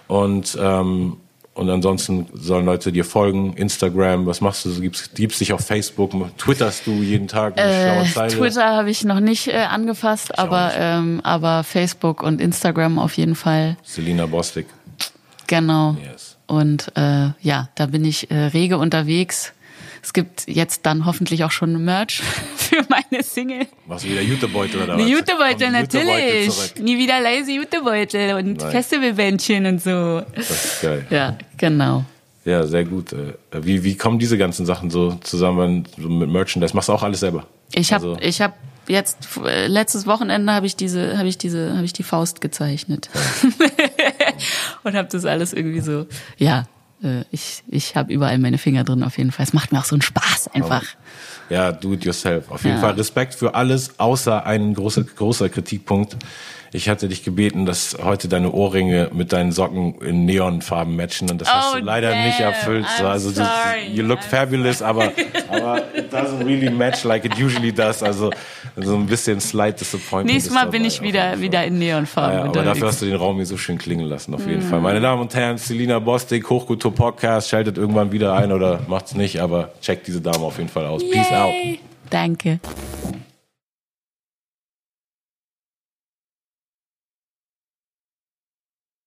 Und ähm, und ansonsten sollen Leute dir folgen, Instagram, was machst du? Gibst, gibst dich auf Facebook, twitterst du jeden Tag eine äh, Twitter habe ich noch nicht äh, angefasst, ich aber, ähm, aber Facebook und Instagram auf jeden Fall. Selina Bostik. Genau. Yes. Und äh, ja, da bin ich äh, rege unterwegs. Es gibt jetzt dann hoffentlich auch schon Merch (laughs) für meine Single. Was wieder Jutebeutel oder was? Jutebeutel, natürlich. Jutebeutel Nie wieder lazy Jutebeutel und. Festivalbändchen und so. Das ist geil. Ja, genau. Ja, sehr gut. Äh, wie, wie kommen diese ganzen Sachen so zusammen mit Merchandise? Machst du auch alles selber? Ich habe also. ich hab jetzt äh, letztes Wochenende habe ich diese habe ich diese habe ich die Faust gezeichnet. (laughs) Und habe das alles irgendwie so ja äh, ich, ich habe überall meine Finger drin auf jeden Fall. Es macht mir auch so einen Spaß einfach. Ja, do it yourself. Auf jeden ja. Fall Respekt für alles, außer ein großer, großer Kritikpunkt ich hatte dich gebeten, dass heute deine Ohrringe mit deinen Socken in Neonfarben matchen und das oh, hast du oh, leider damn. nicht erfüllt. I'm also du, you look fabulous, aber, (laughs) aber it doesn't really match like it usually does. Also so ein bisschen slight disappointment. Nächstes Mal bin ich wieder, wieder in Neonfarben. Ja, aber dafür hast du den Raum hier so schön klingen lassen, auf jeden mm. Fall. Meine Damen und Herren, Selina Bostik, Hochkultur Podcast, schaltet irgendwann wieder ein oder macht's nicht, aber checkt diese Dame auf jeden Fall aus. Yay. Peace out. Danke.